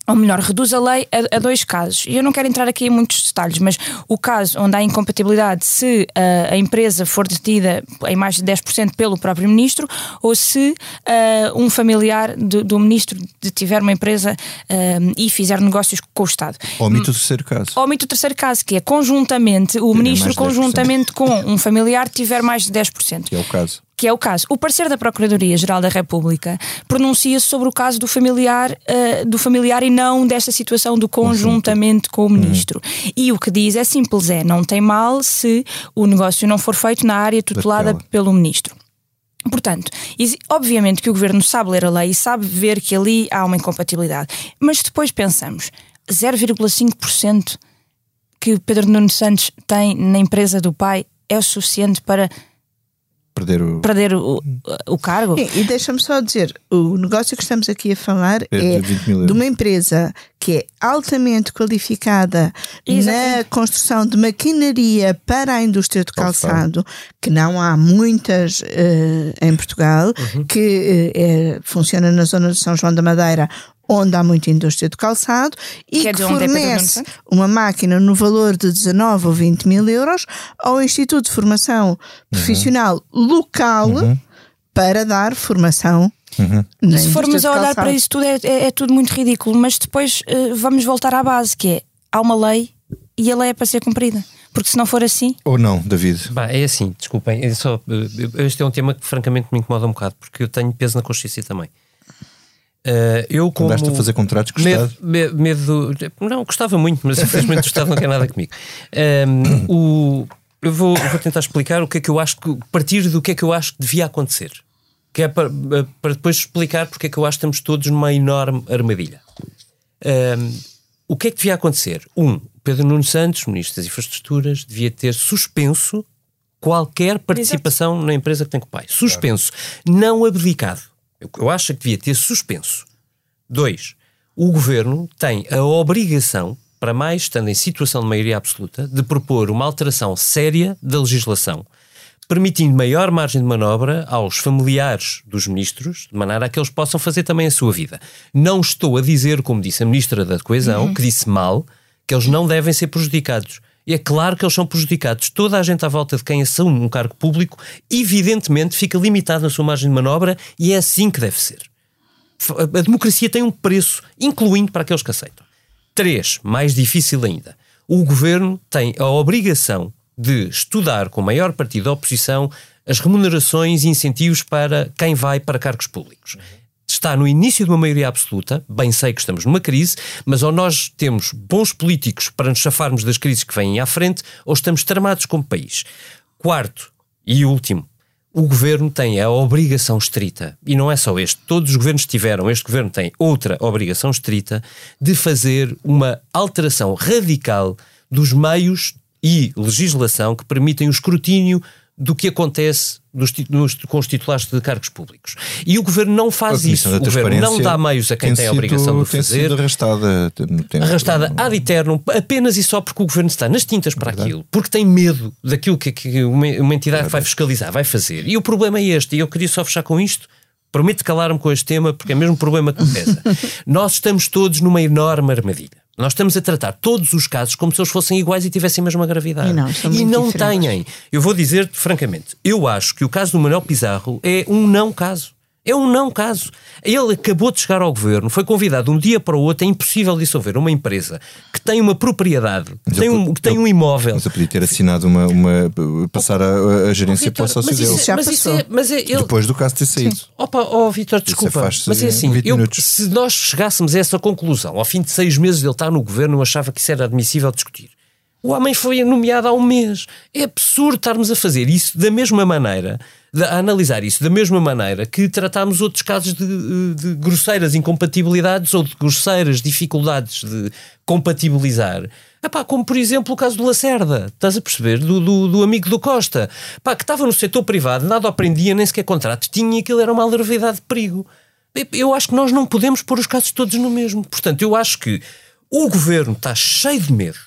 ou melhor, reduz a lei a, a dois casos. E eu não quero entrar aqui em muitos detalhes, mas o caso onde há incompatibilidade se ah, a empresa for detida em mais de 10% pelo próprio ministro ou se ah, um familiar do, do ministro tiver uma empresa ah, e fizer negócios com o Estado. Omite o terceiro caso. Omite o terceiro caso, que é conjuntamente, o ministro mais de 10%. conjuntamente com um familiar tiver mais de 10% Que é o caso. Que é o caso. O parecer da Procuradoria-Geral da República pronuncia-se sobre o caso do familiar, eh, do familiar e não desta situação do conjuntamente com o ministro. E o que diz é simples: é não tem mal se o negócio não for feito na área tutelada pelo ministro. Portanto, obviamente que o governo sabe ler a lei e sabe ver que ali há uma incompatibilidade. Mas depois pensamos: 0,5% que Pedro Nuno Santos tem na empresa do pai é o suficiente para perder o. perder o, o cargo. E, e deixa-me só dizer: o negócio que estamos aqui a falar É de é 20 mil euros. de uma empresa que é altamente qualificada na Exatamente. construção de maquinaria para a indústria do Calçado. calçado, que não há muitas eh, em Portugal, Uhum. que eh, é- funciona na zona de São João da Madeira. Onde há muita indústria do calçado e Que é que, de fornece uma máquina no valor de 19 ou 20 mil euros ao Instituto de Formação Uhum. Profissional local para dar formação. Uhum. na Se formos a olhar para isso tudo, é, é- é tudo muito ridículo. Mas depois eh, vamos voltar à base, que é há uma lei e a lei é para ser cumprida. Porque se não for assim, Ou não, David? Bah, é assim, desculpem, é só, eh, este é um tema que francamente me incomoda um bocado, porque eu tenho peso na consciência também. Eh, eu como Andaste a fazer contratos com o medo, Estado? me- medo, não, gostava muito, mas infelizmente o Estado não quer nada comigo. Ehm, o, eu vou, vou tentar explicar o que é que eu acho que, partir do que é que eu acho que devia acontecer, que é para, para depois explicar porque é que eu acho que estamos todos numa enorme armadilha. Ahm, o que é que devia acontecer? Um, Pedro Nuno Santos, Ministro das Infraestruturas, devia ter suspenso qualquer participação na empresa que tem com o pai. Suspenso. Não abdicado. Eu, acho que devia ter suspenso. Dois, o governo tem a obrigação, para mais estando em situação de maioria absoluta, de propor uma alteração séria da legislação, permitindo maior margem de manobra aos familiares dos ministros, de maneira a que eles possam fazer também a sua vida. Não estou a dizer, como disse a Ministra da Coesão, que disse mal, que eles não devem ser prejudicados. E é claro que eles são prejudicados. Toda a gente à volta de quem assume um cargo público, evidentemente, fica limitado na sua margem de manobra e é assim que deve ser. A democracia tem um preço, incluindo para aqueles que aceitam. Três, mais difícil ainda. O governo tem a obrigação de estudar com o maior partido da oposição as remunerações e incentivos para quem vai para cargos públicos. Está no início de uma maioria absoluta, bem sei que estamos numa crise, mas ou nós temos bons políticos para nos chafarmos das crises que vêm à frente, ou estamos tramados como país. Quarto e último, o governo tem a obrigação estrita, e não é só este, todos os governos tiveram, este governo tem outra obrigação estrita, de fazer uma alteração radical dos meios e legislação que permitem o escrutínio do que acontece dos nos- com os titulares de cargos públicos. E o governo não A faz isso. O governo não dá meios a quem tem, a sido- obrigação de tem fazer sido arrastada tempo. arrastada ad eternum apenas e só porque o governo está nas tintas para aquilo, porque tem medo daquilo que, que uma, uma entidade que vai fiscalizar vai fazer. E o problema é este, e eu queria só fechar com isto. Prometo calar-me com este tema, porque é mesmo um problema que me pesa. Nós estamos todos numa enorme armadilha. Nós estamos a tratar todos os casos como se eles fossem iguais e tivessem a mesma gravidade. E não, E não diferentes. têm. Eu vou dizer francamente, eu acho que o caso do Manuel Pizarro é um não caso. É um não caso. Ele acabou de chegar ao governo, foi convidado de um dia para o outro, é impossível dissolver uma empresa que tem uma propriedade, que tem um, que tem um imóvel. Mas eu podia ter assinado uma. uma passar a, a gerência para o sócio mas dele. isso, Já mas isso é, mas é, ele, Depois do caso ter saído. Opa, oh Vitor, desculpa, faz-se mas é assim, 20 eu- se nós chegássemos a essa conclusão, ao fim de seis meses de ele estar no governo, eu achava que isso era admissível discutir. O homem foi nomeado há um mês. É absurdo estarmos a fazer isso da mesma maneira, a analisar isso da mesma maneira que tratámos outros casos de, de grosseiras incompatibilidades ou de grosseiras dificuldades de compatibilizar. Epá, como por exemplo o caso do Lacerda, estás a perceber? Do, do, do amigo do Costa, Pá, que estava no setor privado, nada aprendia, nem sequer contrato tinha aquilo era uma alarvidade de perigo. Eu acho que nós não podemos pôr os casos todos no mesmo. Portanto, eu acho que o governo está cheio de medo,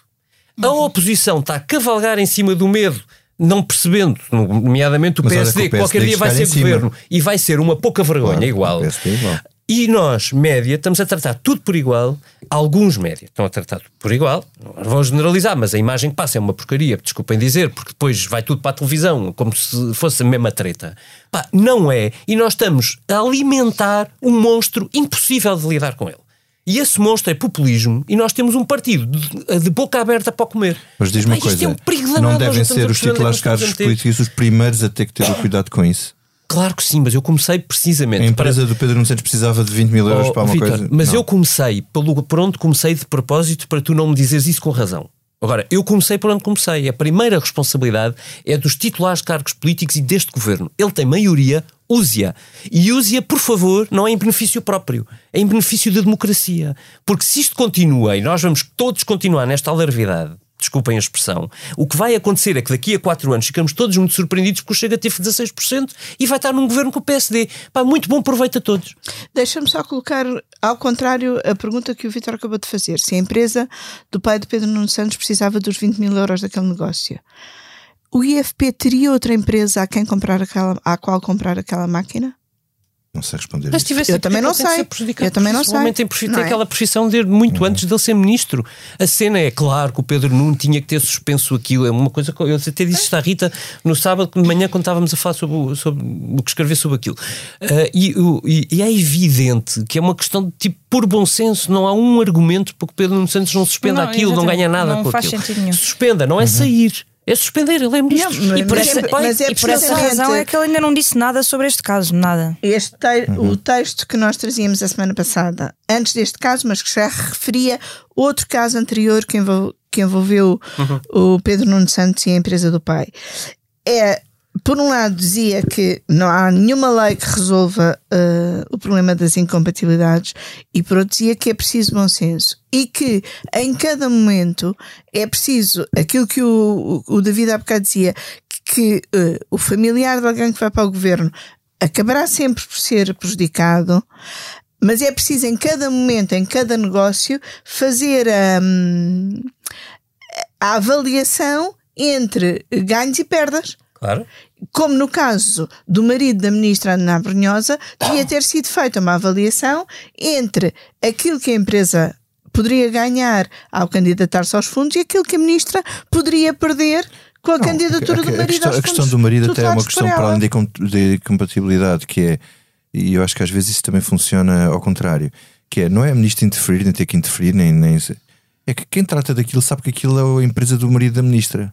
a oposição está a cavalgar em cima do medo. Não percebendo, nomeadamente o Mas PSD, que o qualquer PSD dia vai ser governo e vai ser uma pouca vergonha Claro, igual. é igual. E nós, média, estamos a tratar tudo por igual. Alguns média estão a tratar tudo por igual. Vou generalizar, mas a imagem que passa é uma porcaria, desculpem dizer, porque depois vai tudo para a televisão, como se fosse a mesma treta. Pá, não é. E nós estamos a alimentar um monstro impossível de lidar com ele. E esse monstro é populismo e nós temos um partido de, de boca aberta para comer. Mas diz-me uma isto coisa: é um não devem ser os é titulares cargos políticos os primeiros a ter que ter o cuidado com isso? Claro que sim, mas eu comecei precisamente A empresa para- do Pedro Santos precisava de 20 mil euros Oh, para uma Vítor, coisa. Mas Não. eu comecei, pelo, por onde comecei de propósito para tu não me dizeres isso com razão. Agora, eu comecei por onde comecei. A primeira responsabilidade é dos titulares de cargos políticos e deste governo. Ele tem maioria, use-a. E use-a, por favor, não é em benefício próprio, é em benefício da democracia. Porque se isto continua e nós vamos todos continuar nesta alarvidade, desculpem a expressão, o que vai acontecer é que daqui a quatro anos ficamos todos muito surpreendidos porque o Chega teve 16% e vai estar num governo com o PSD. Pá, muito bom proveito a todos. Deixa-me só colocar, ao contrário, a pergunta que o Vitor acabou de fazer. Se a empresa do pai de Pedro Nuno Santos precisava dos 20 mil euros daquele negócio, o IFP teria outra empresa a quem comprar aquela, à qual comprar aquela máquina? Não sei responder. Mas tivesse Eu também não sei. Eu também não sei. O homem tem, Não é? aquela profissão de muito antes dele ser ministro. A cena é claro que o Pedro Nuno tinha que ter suspenso aquilo. É uma coisa que eu até disse isto à Rita no sábado de manhã quando estávamos a falar sobre, o- sobre o que escrever sobre aquilo. Ah, e, o- e- e é evidente que é uma questão de tipo por bom senso. Não há um argumento para que o Pedro Nuno Santos não suspenda Não, aquilo, não ganha nada Não com faz aquilo. sentido nenhum. Suspenda, não é sair. É suspender, ele é ministro. Não, e por mas essa, é- mas é e por essa razão é que ele ainda não disse nada sobre este caso, nada. Este te- O texto que nós trazíamos a semana passada, antes deste caso, mas que já referia outro caso anterior que, envol- que envolveu o Pedro Nuno Santos e a empresa do pai, é. Por um lado, dizia que não há nenhuma lei que resolva eh, o problema das incompatibilidades, e por outro, dizia que é preciso bom senso e que em cada momento é preciso aquilo que o, o David há bocado dizia, que, eh, o familiar de alguém que vai para o governo acabará sempre por ser prejudicado, mas é preciso em cada momento, em cada negócio, fazer hum, a avaliação entre ganhos e perdas. Claro. Como no caso do marido da ministra Ana Brunhosa, devia ter sido feita uma avaliação entre aquilo que a empresa poderia ganhar ao candidatar-se aos fundos e aquilo que a ministra poderia perder com a Não, candidatura a- a- do a marido questão, aos a questão do marido até é uma questão para além de compatibilidade, que é, e eu acho que às vezes isso também funciona ao contrário, que é, não é a ministra interferir, nem ter que interferir, nem, nem é que quem trata daquilo sabe que aquilo é a empresa do marido da ministra.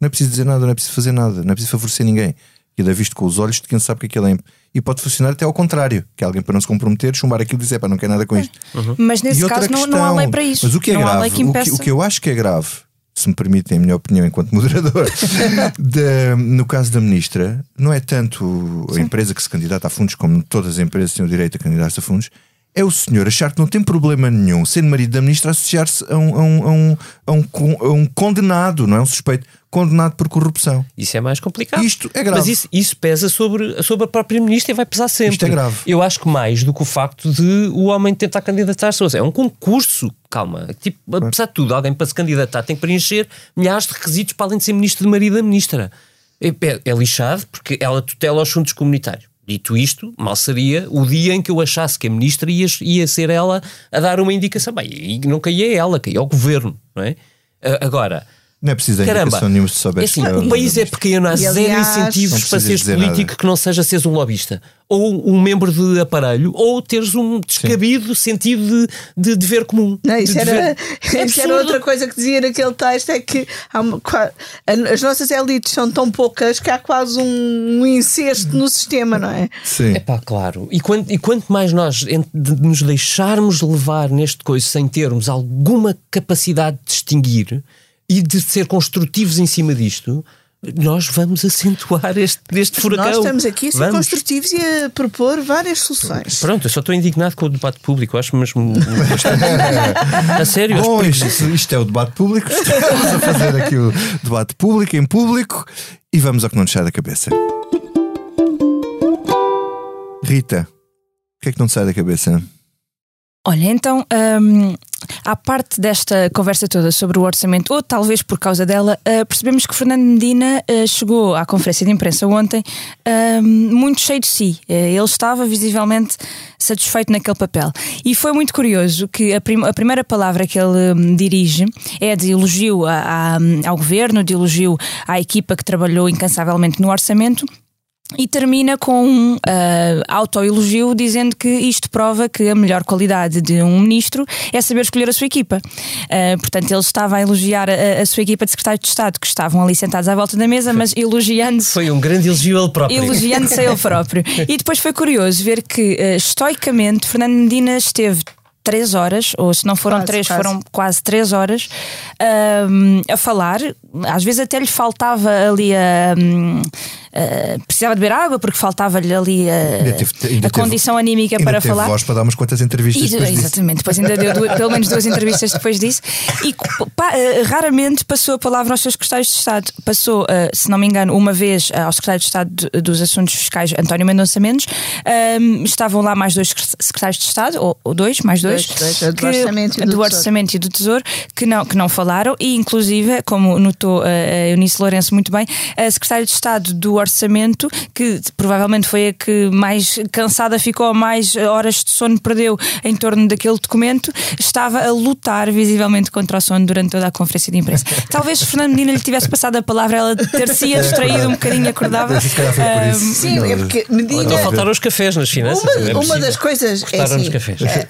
Não é preciso dizer nada, não é preciso fazer nada, não é preciso favorecer ninguém. Aquilo é visto com os olhos de quem sabe que aquilo é. E pode funcionar até ao contrário, que é alguém para não se comprometer, chumbar aquilo e dizer, pá, não quer nada com isto. Mas nesse caso não, não há questão, lei para isso. Mas o que é não grave, que o, que, o que eu acho que é grave, se me permitem a minha opinião enquanto moderador, da- no caso da ministra, não é tanto a empresa que se candidata a fundos, como todas as empresas têm o direito a candidatar-se a fundos, é o senhor achar que não tem problema nenhum, sendo marido da ministra, associar-se a um, a um- a um- um a um condenado, não é um suspeito, condenado por corrupção. Isso é mais complicado. Isto é grave. Mas isso, isso pesa sobre, sobre a própria ministra e vai pesar sempre. Isto é grave. Eu acho que mais do que o facto de o homem tentar candidatar-se. É um concurso, calma. Tipo, apesar de tudo, alguém para se candidatar tem que preencher milhares de requisitos para além de ser ministro de marido da ministra. É, é- é lixado porque ela tutela os fundos comunitários. Dito isto, mal seria o dia em que eu achasse que a ministra ia, ia ser ela a dar uma indicação. Bem, e não caía ela, caía ao governo, não é? Ah, Agora, Não é preciso a Caramba, indicação nenhuma se é soubesse assim, o país é pequeno, há E, zero aliás, incentivos para seres político nada. que não seja seres um lobista. Ou um membro de aparelho, ou teres um descabido sentido de, de dever comum. Não, isso, De era, dever- É isso era outra coisa que dizia naquele texto: é que há uma- as nossas elites são tão poucas que há quase um, um incesto no sistema, não é? Sim. É pá, claro. E quanto, e quanto mais nós nos deixarmos levar neste coisa sem termos alguma capacidade de distinguir e de ser construtivos em cima disto, nós vamos acentuar este, este furacão. Nós estamos aqui a ser Vamos. construtivos e a propor várias soluções. Pronto, eu só estou indignado com o debate público, acho mesmo bastante. a sério, Bom, isto, isto é o debate público. Estamos a fazer aqui o debate público em público e vamos ao que não nos sai da cabeça. Rita, o que é que não te sai da cabeça? Olha, então, hum, à parte desta conversa toda sobre o orçamento, ou talvez por causa dela, uh, percebemos que Fernando Medina uh, chegou à conferência de imprensa ontem hum, muito cheio de si. Uh, ele estava visivelmente satisfeito naquele papel. E foi muito curioso que a, prim- a primeira palavra que ele hum, dirige é de elogio a- a- ao governo, de elogio à equipa que trabalhou incansavelmente no orçamento. E termina com um uh, autoelogio dizendo que isto prova que a melhor qualidade de um ministro é saber escolher a sua equipa. Uh, portanto, ele estava a elogiar a, a sua equipa de secretários de Estado que estavam ali sentados à volta da mesa, mas elogiando-se Foi um grande elogio ele próprio. elogiando-se a ele próprio. E depois foi curioso ver que, uh, estoicamente, Fernando Medina esteve três horas, ou se não foram Quase, três, quase. foram quase três horas um, a falar. Às vezes até lhe faltava ali a, um, uh, precisava de beber água porque faltava-lhe ali uh, teve, a condição teve, anímica ainda para teve falar. voz para dar umas quantas entrevistas. E, depois exatamente, depois ainda deu duas, pelo menos duas entrevistas depois disso. E pá, raramente passou a palavra aos seus secretários de Estado. Passou, se não me engano, uma vez ao secretário de Estado dos Assuntos Fiscais, António Mendonça Mendes. Um, estavam lá mais dois secretários de Estado, ou, ou dois, mais dois, dois, dois que, do, orçamento, e do, do orçamento e do Tesouro, que não, que não falaram. E, inclusive, como notou a Eunice Lourenço muito bem, a secretária de Estado do Orçamento, que provavelmente foi a que mais cansada ficou, mais horas de sono perdeu em torno daquele documento, estava a lutar visivelmente contra o sono durante toda a conferência de imprensa. Talvez Fernando Medina lhe tivesse passado a palavra, ela ter-se distraído um bocadinho, acordava. Um, sim, é porque Medina. Então faltaram os cafés nas finanças. Uma, é uma das coisas. É assim,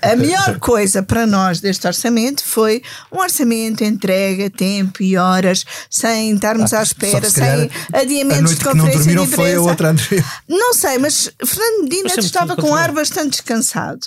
a, a melhor coisa para nós deste orçamento foi um orçamento entregue a tempo e horas, sem estarmos ah, à espera, sem adiamentos de conferência de imprensa. Foi a outra Não sei, mas Fernando Medina estava com ar bastante descansado.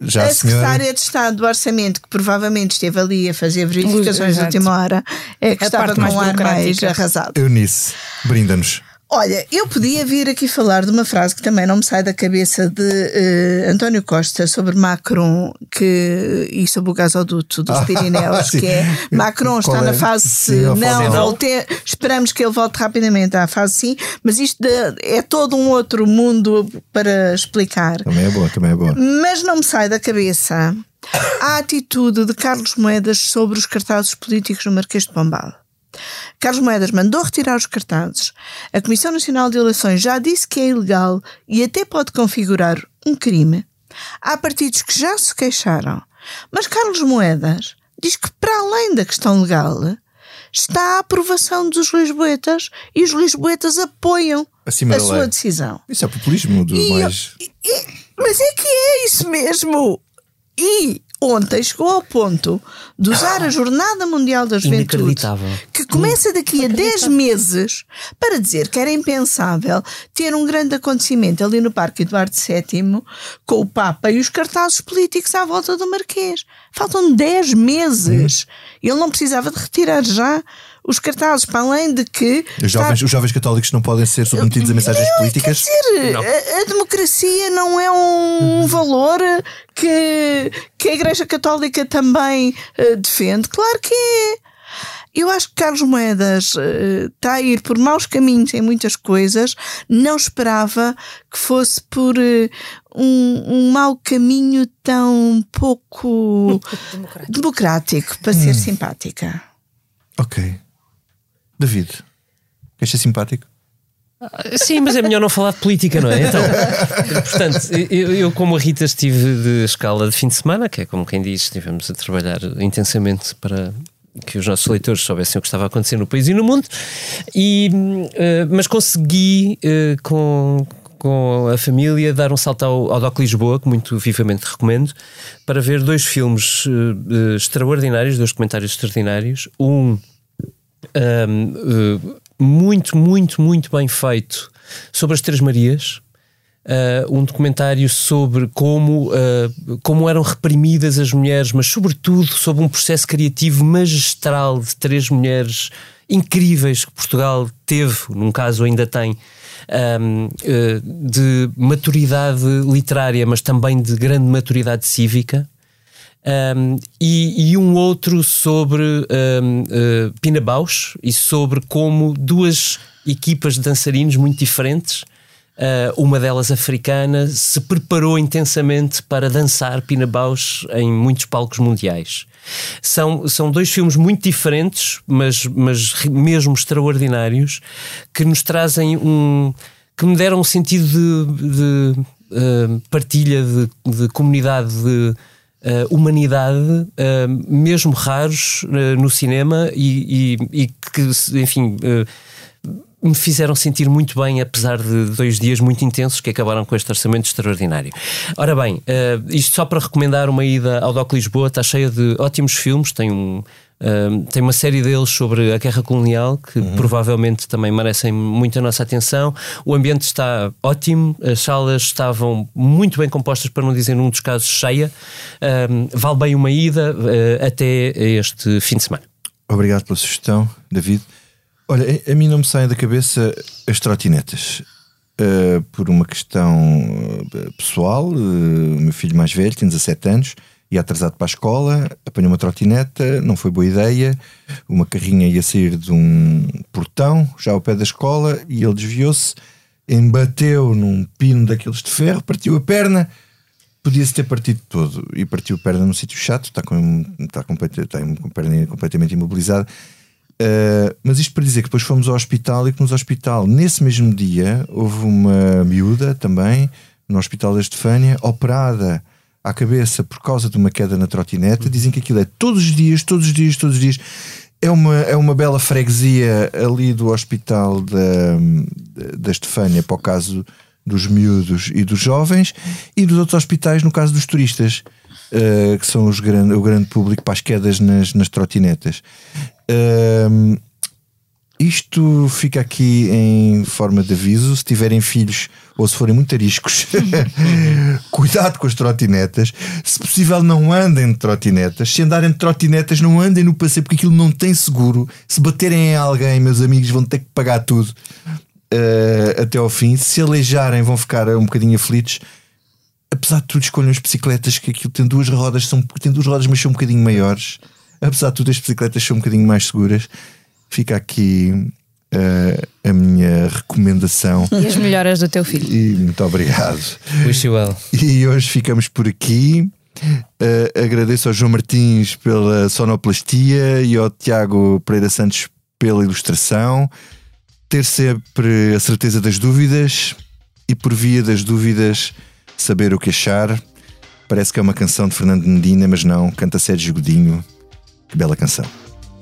Já a, a secretária de Estado do Orçamento, que provavelmente esteve ali a fazer verificações de última hora, é que a estava com um ar mais arrasado. Eunice, brinda-nos. Olha, eu podia vir aqui falar de uma frase que também não me sai da cabeça de uh, António Costa sobre Macron que, e sobre o gasoduto dos ah, Pirineus, que é Macron está é? na fase sim, não, volte, esperamos que ele volte rapidamente à fase sim, mas isto de, é todo um outro mundo para explicar. Também é boa, também é boa. Mas não me sai da cabeça a atitude de Carlos Moedas sobre os cartazes políticos no Marquês de Pombal. Carlos Moedas mandou retirar os cartazes. A Comissão Nacional de Eleições já disse que é ilegal e até pode configurar um crime. Há partidos que já se queixaram. Mas Carlos Moedas diz que, para além da questão legal, está a aprovação dos lisboetas e os lisboetas apoiam Acima a sua lei. decisão. Isso é populismo do e mais. E, mas é que é isso mesmo. E ontem chegou ao ponto de usar a Jornada Mundial da Juventude, que começa daqui a 10 meses, para dizer que era impensável ter um grande acontecimento ali no Parque Eduardo VII com o Papa e os cartazes políticos à volta do Marquês. Faltam 10 meses. Ele não precisava de retirar já os cartazes, para além de que. Os jovens, está... os jovens católicos não podem ser submetidos a mensagens não, políticas? Quer dizer, a, a, democracia não é um valor que, que a Igreja Católica também uh, defende? Claro que é. Eu acho que Carlos Moedas uh, está a ir por maus caminhos em muitas coisas. Não esperava que fosse por uh, um, um mau caminho tão pouco democrático, democrático para hum. ser simpática. Ok. David, queres ser simpático? Sim, mas é melhor não falar de política, não é? Então, portanto, eu, eu, como a Rita estive de escala de fim de semana, que é como quem diz, estivemos a trabalhar intensamente para que os nossos leitores soubessem o que estava a acontecer no país e no mundo, e, uh, mas consegui uh, com, com a família dar um salto ao, ao Doc Lisboa, que muito vivamente recomendo, para ver dois filmes uh, extraordinários, dois comentários extraordinários. Um um, uh, muito, muito, muito bem feito sobre as Três Marias. Uh, um documentário sobre como, uh, como eram reprimidas as mulheres, mas sobretudo sobre um processo criativo magistral de três mulheres incríveis que Portugal teve, num caso ainda tem, um, uh, de maturidade literária, mas também de grande maturidade cívica. Um, e, e, um outro sobre um, uh, Pina Bausch e sobre como duas equipas de dançarinos muito diferentes, uh, uma delas africana, se preparou intensamente para dançar Pina Bausch em muitos palcos mundiais. São, são dois filmes muito diferentes, mas, mas mesmo extraordinários, que nos trazem um. que me deram um sentido de, de uh, partilha, de, de comunidade, de uh, humanidade, uh, mesmo raros uh, no cinema e, e, e, que, enfim, me fizeram sentir muito bem, apesar de dois dias muito intensos que acabaram com este orçamento extraordinário. Ora bem, isto só para recomendar uma ida ao Doc Lisboa, está cheia de ótimos filmes, tem um Tem uma série deles sobre a guerra colonial que uhum. provavelmente também merecem muita nossa atenção. O ambiente está ótimo, as salas estavam muito bem compostas, para não dizer num dos casos cheia. Uh, vale bem uma ida uh, até este fim de semana. Obrigado pela sugestão, David. Olha, a mim não me saem da cabeça as trotinetas. Uh, por uma questão uh, pessoal, uh, o meu filho mais velho tem 17 anos, ia atrasado para a escola, apanhou uma trotineta, não foi boa ideia. Uma carrinha ia sair de um portão, já ao pé da escola, e ele desviou-se, embateu num pino daqueles de ferro, partiu a perna. Podia-se ter partido todo e partiu a perna num sítio chato, está com, está, com, está com a perna completamente imobilizada. Uh, mas isto para dizer que depois fomos ao hospital e que no hospital, nesse mesmo dia, houve uma miúda também, no Hospital da Estefânia, operada à cabeça por causa de uma queda na trotinete. Dizem que aquilo é todos os dias, todos os dias, todos os dias. É uma, é uma bela freguesia ali do Hospital da, da Estefânia, para o caso dos miúdos e dos jovens, e dos outros hospitais, no caso dos turistas. Uh, que são os grande, o grande público para as quedas nas, nas trotinetas. Uh, isto fica aqui em forma de aviso. Se tiverem filhos ou se forem muito ariscos, cuidado com as trotinetas. Se possível, não andem de trotinetas. Se andarem de trotinetas, não andem no passeio porque aquilo não tem seguro. Se baterem em alguém, meus amigos vão ter que pagar tudo uh, até ao fim. Se aleijarem, vão ficar um bocadinho aflitos apesar de tudo, escolham as bicicletas que aquilo tem duas rodas, são, tem duas rodas, mas são um bocadinho maiores. Apesar de tudo, as bicicletas são um bocadinho mais seguras. Fica aqui uh, a minha recomendação. E as melhoras do teu filho. E muito obrigado. Wish you well. E hoje ficamos por aqui. Uh, agradeço ao João Martins pela sonoplastia e ao Tiago Pereira Santos pela ilustração. Ter sempre a certeza das dúvidas e por via das dúvidas Saber o que achar. Parece que é uma canção de Fernando Medina, mas não, canta Sérgio Godinho. Que bela canção.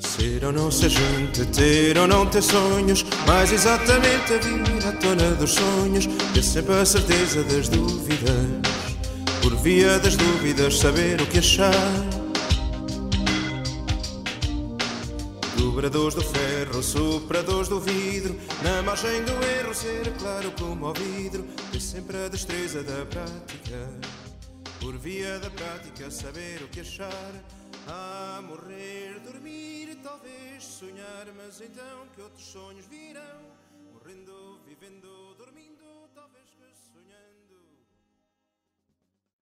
Ser ou não ser gente, ter ou não ter sonhos, mais exatamente a vir à tona dos sonhos, ter sempre a certeza das dúvidas, por via das dúvidas saber o que achar. Dobradores do ferro, sopradores do vidro, na margem do erro ser claro como ao vidro, ter sempre a destreza da prática, por via da prática saber o que achar. A morrer, dormir, talvez sonhar, mas então que outros sonhos virão, morrendo, vivendo.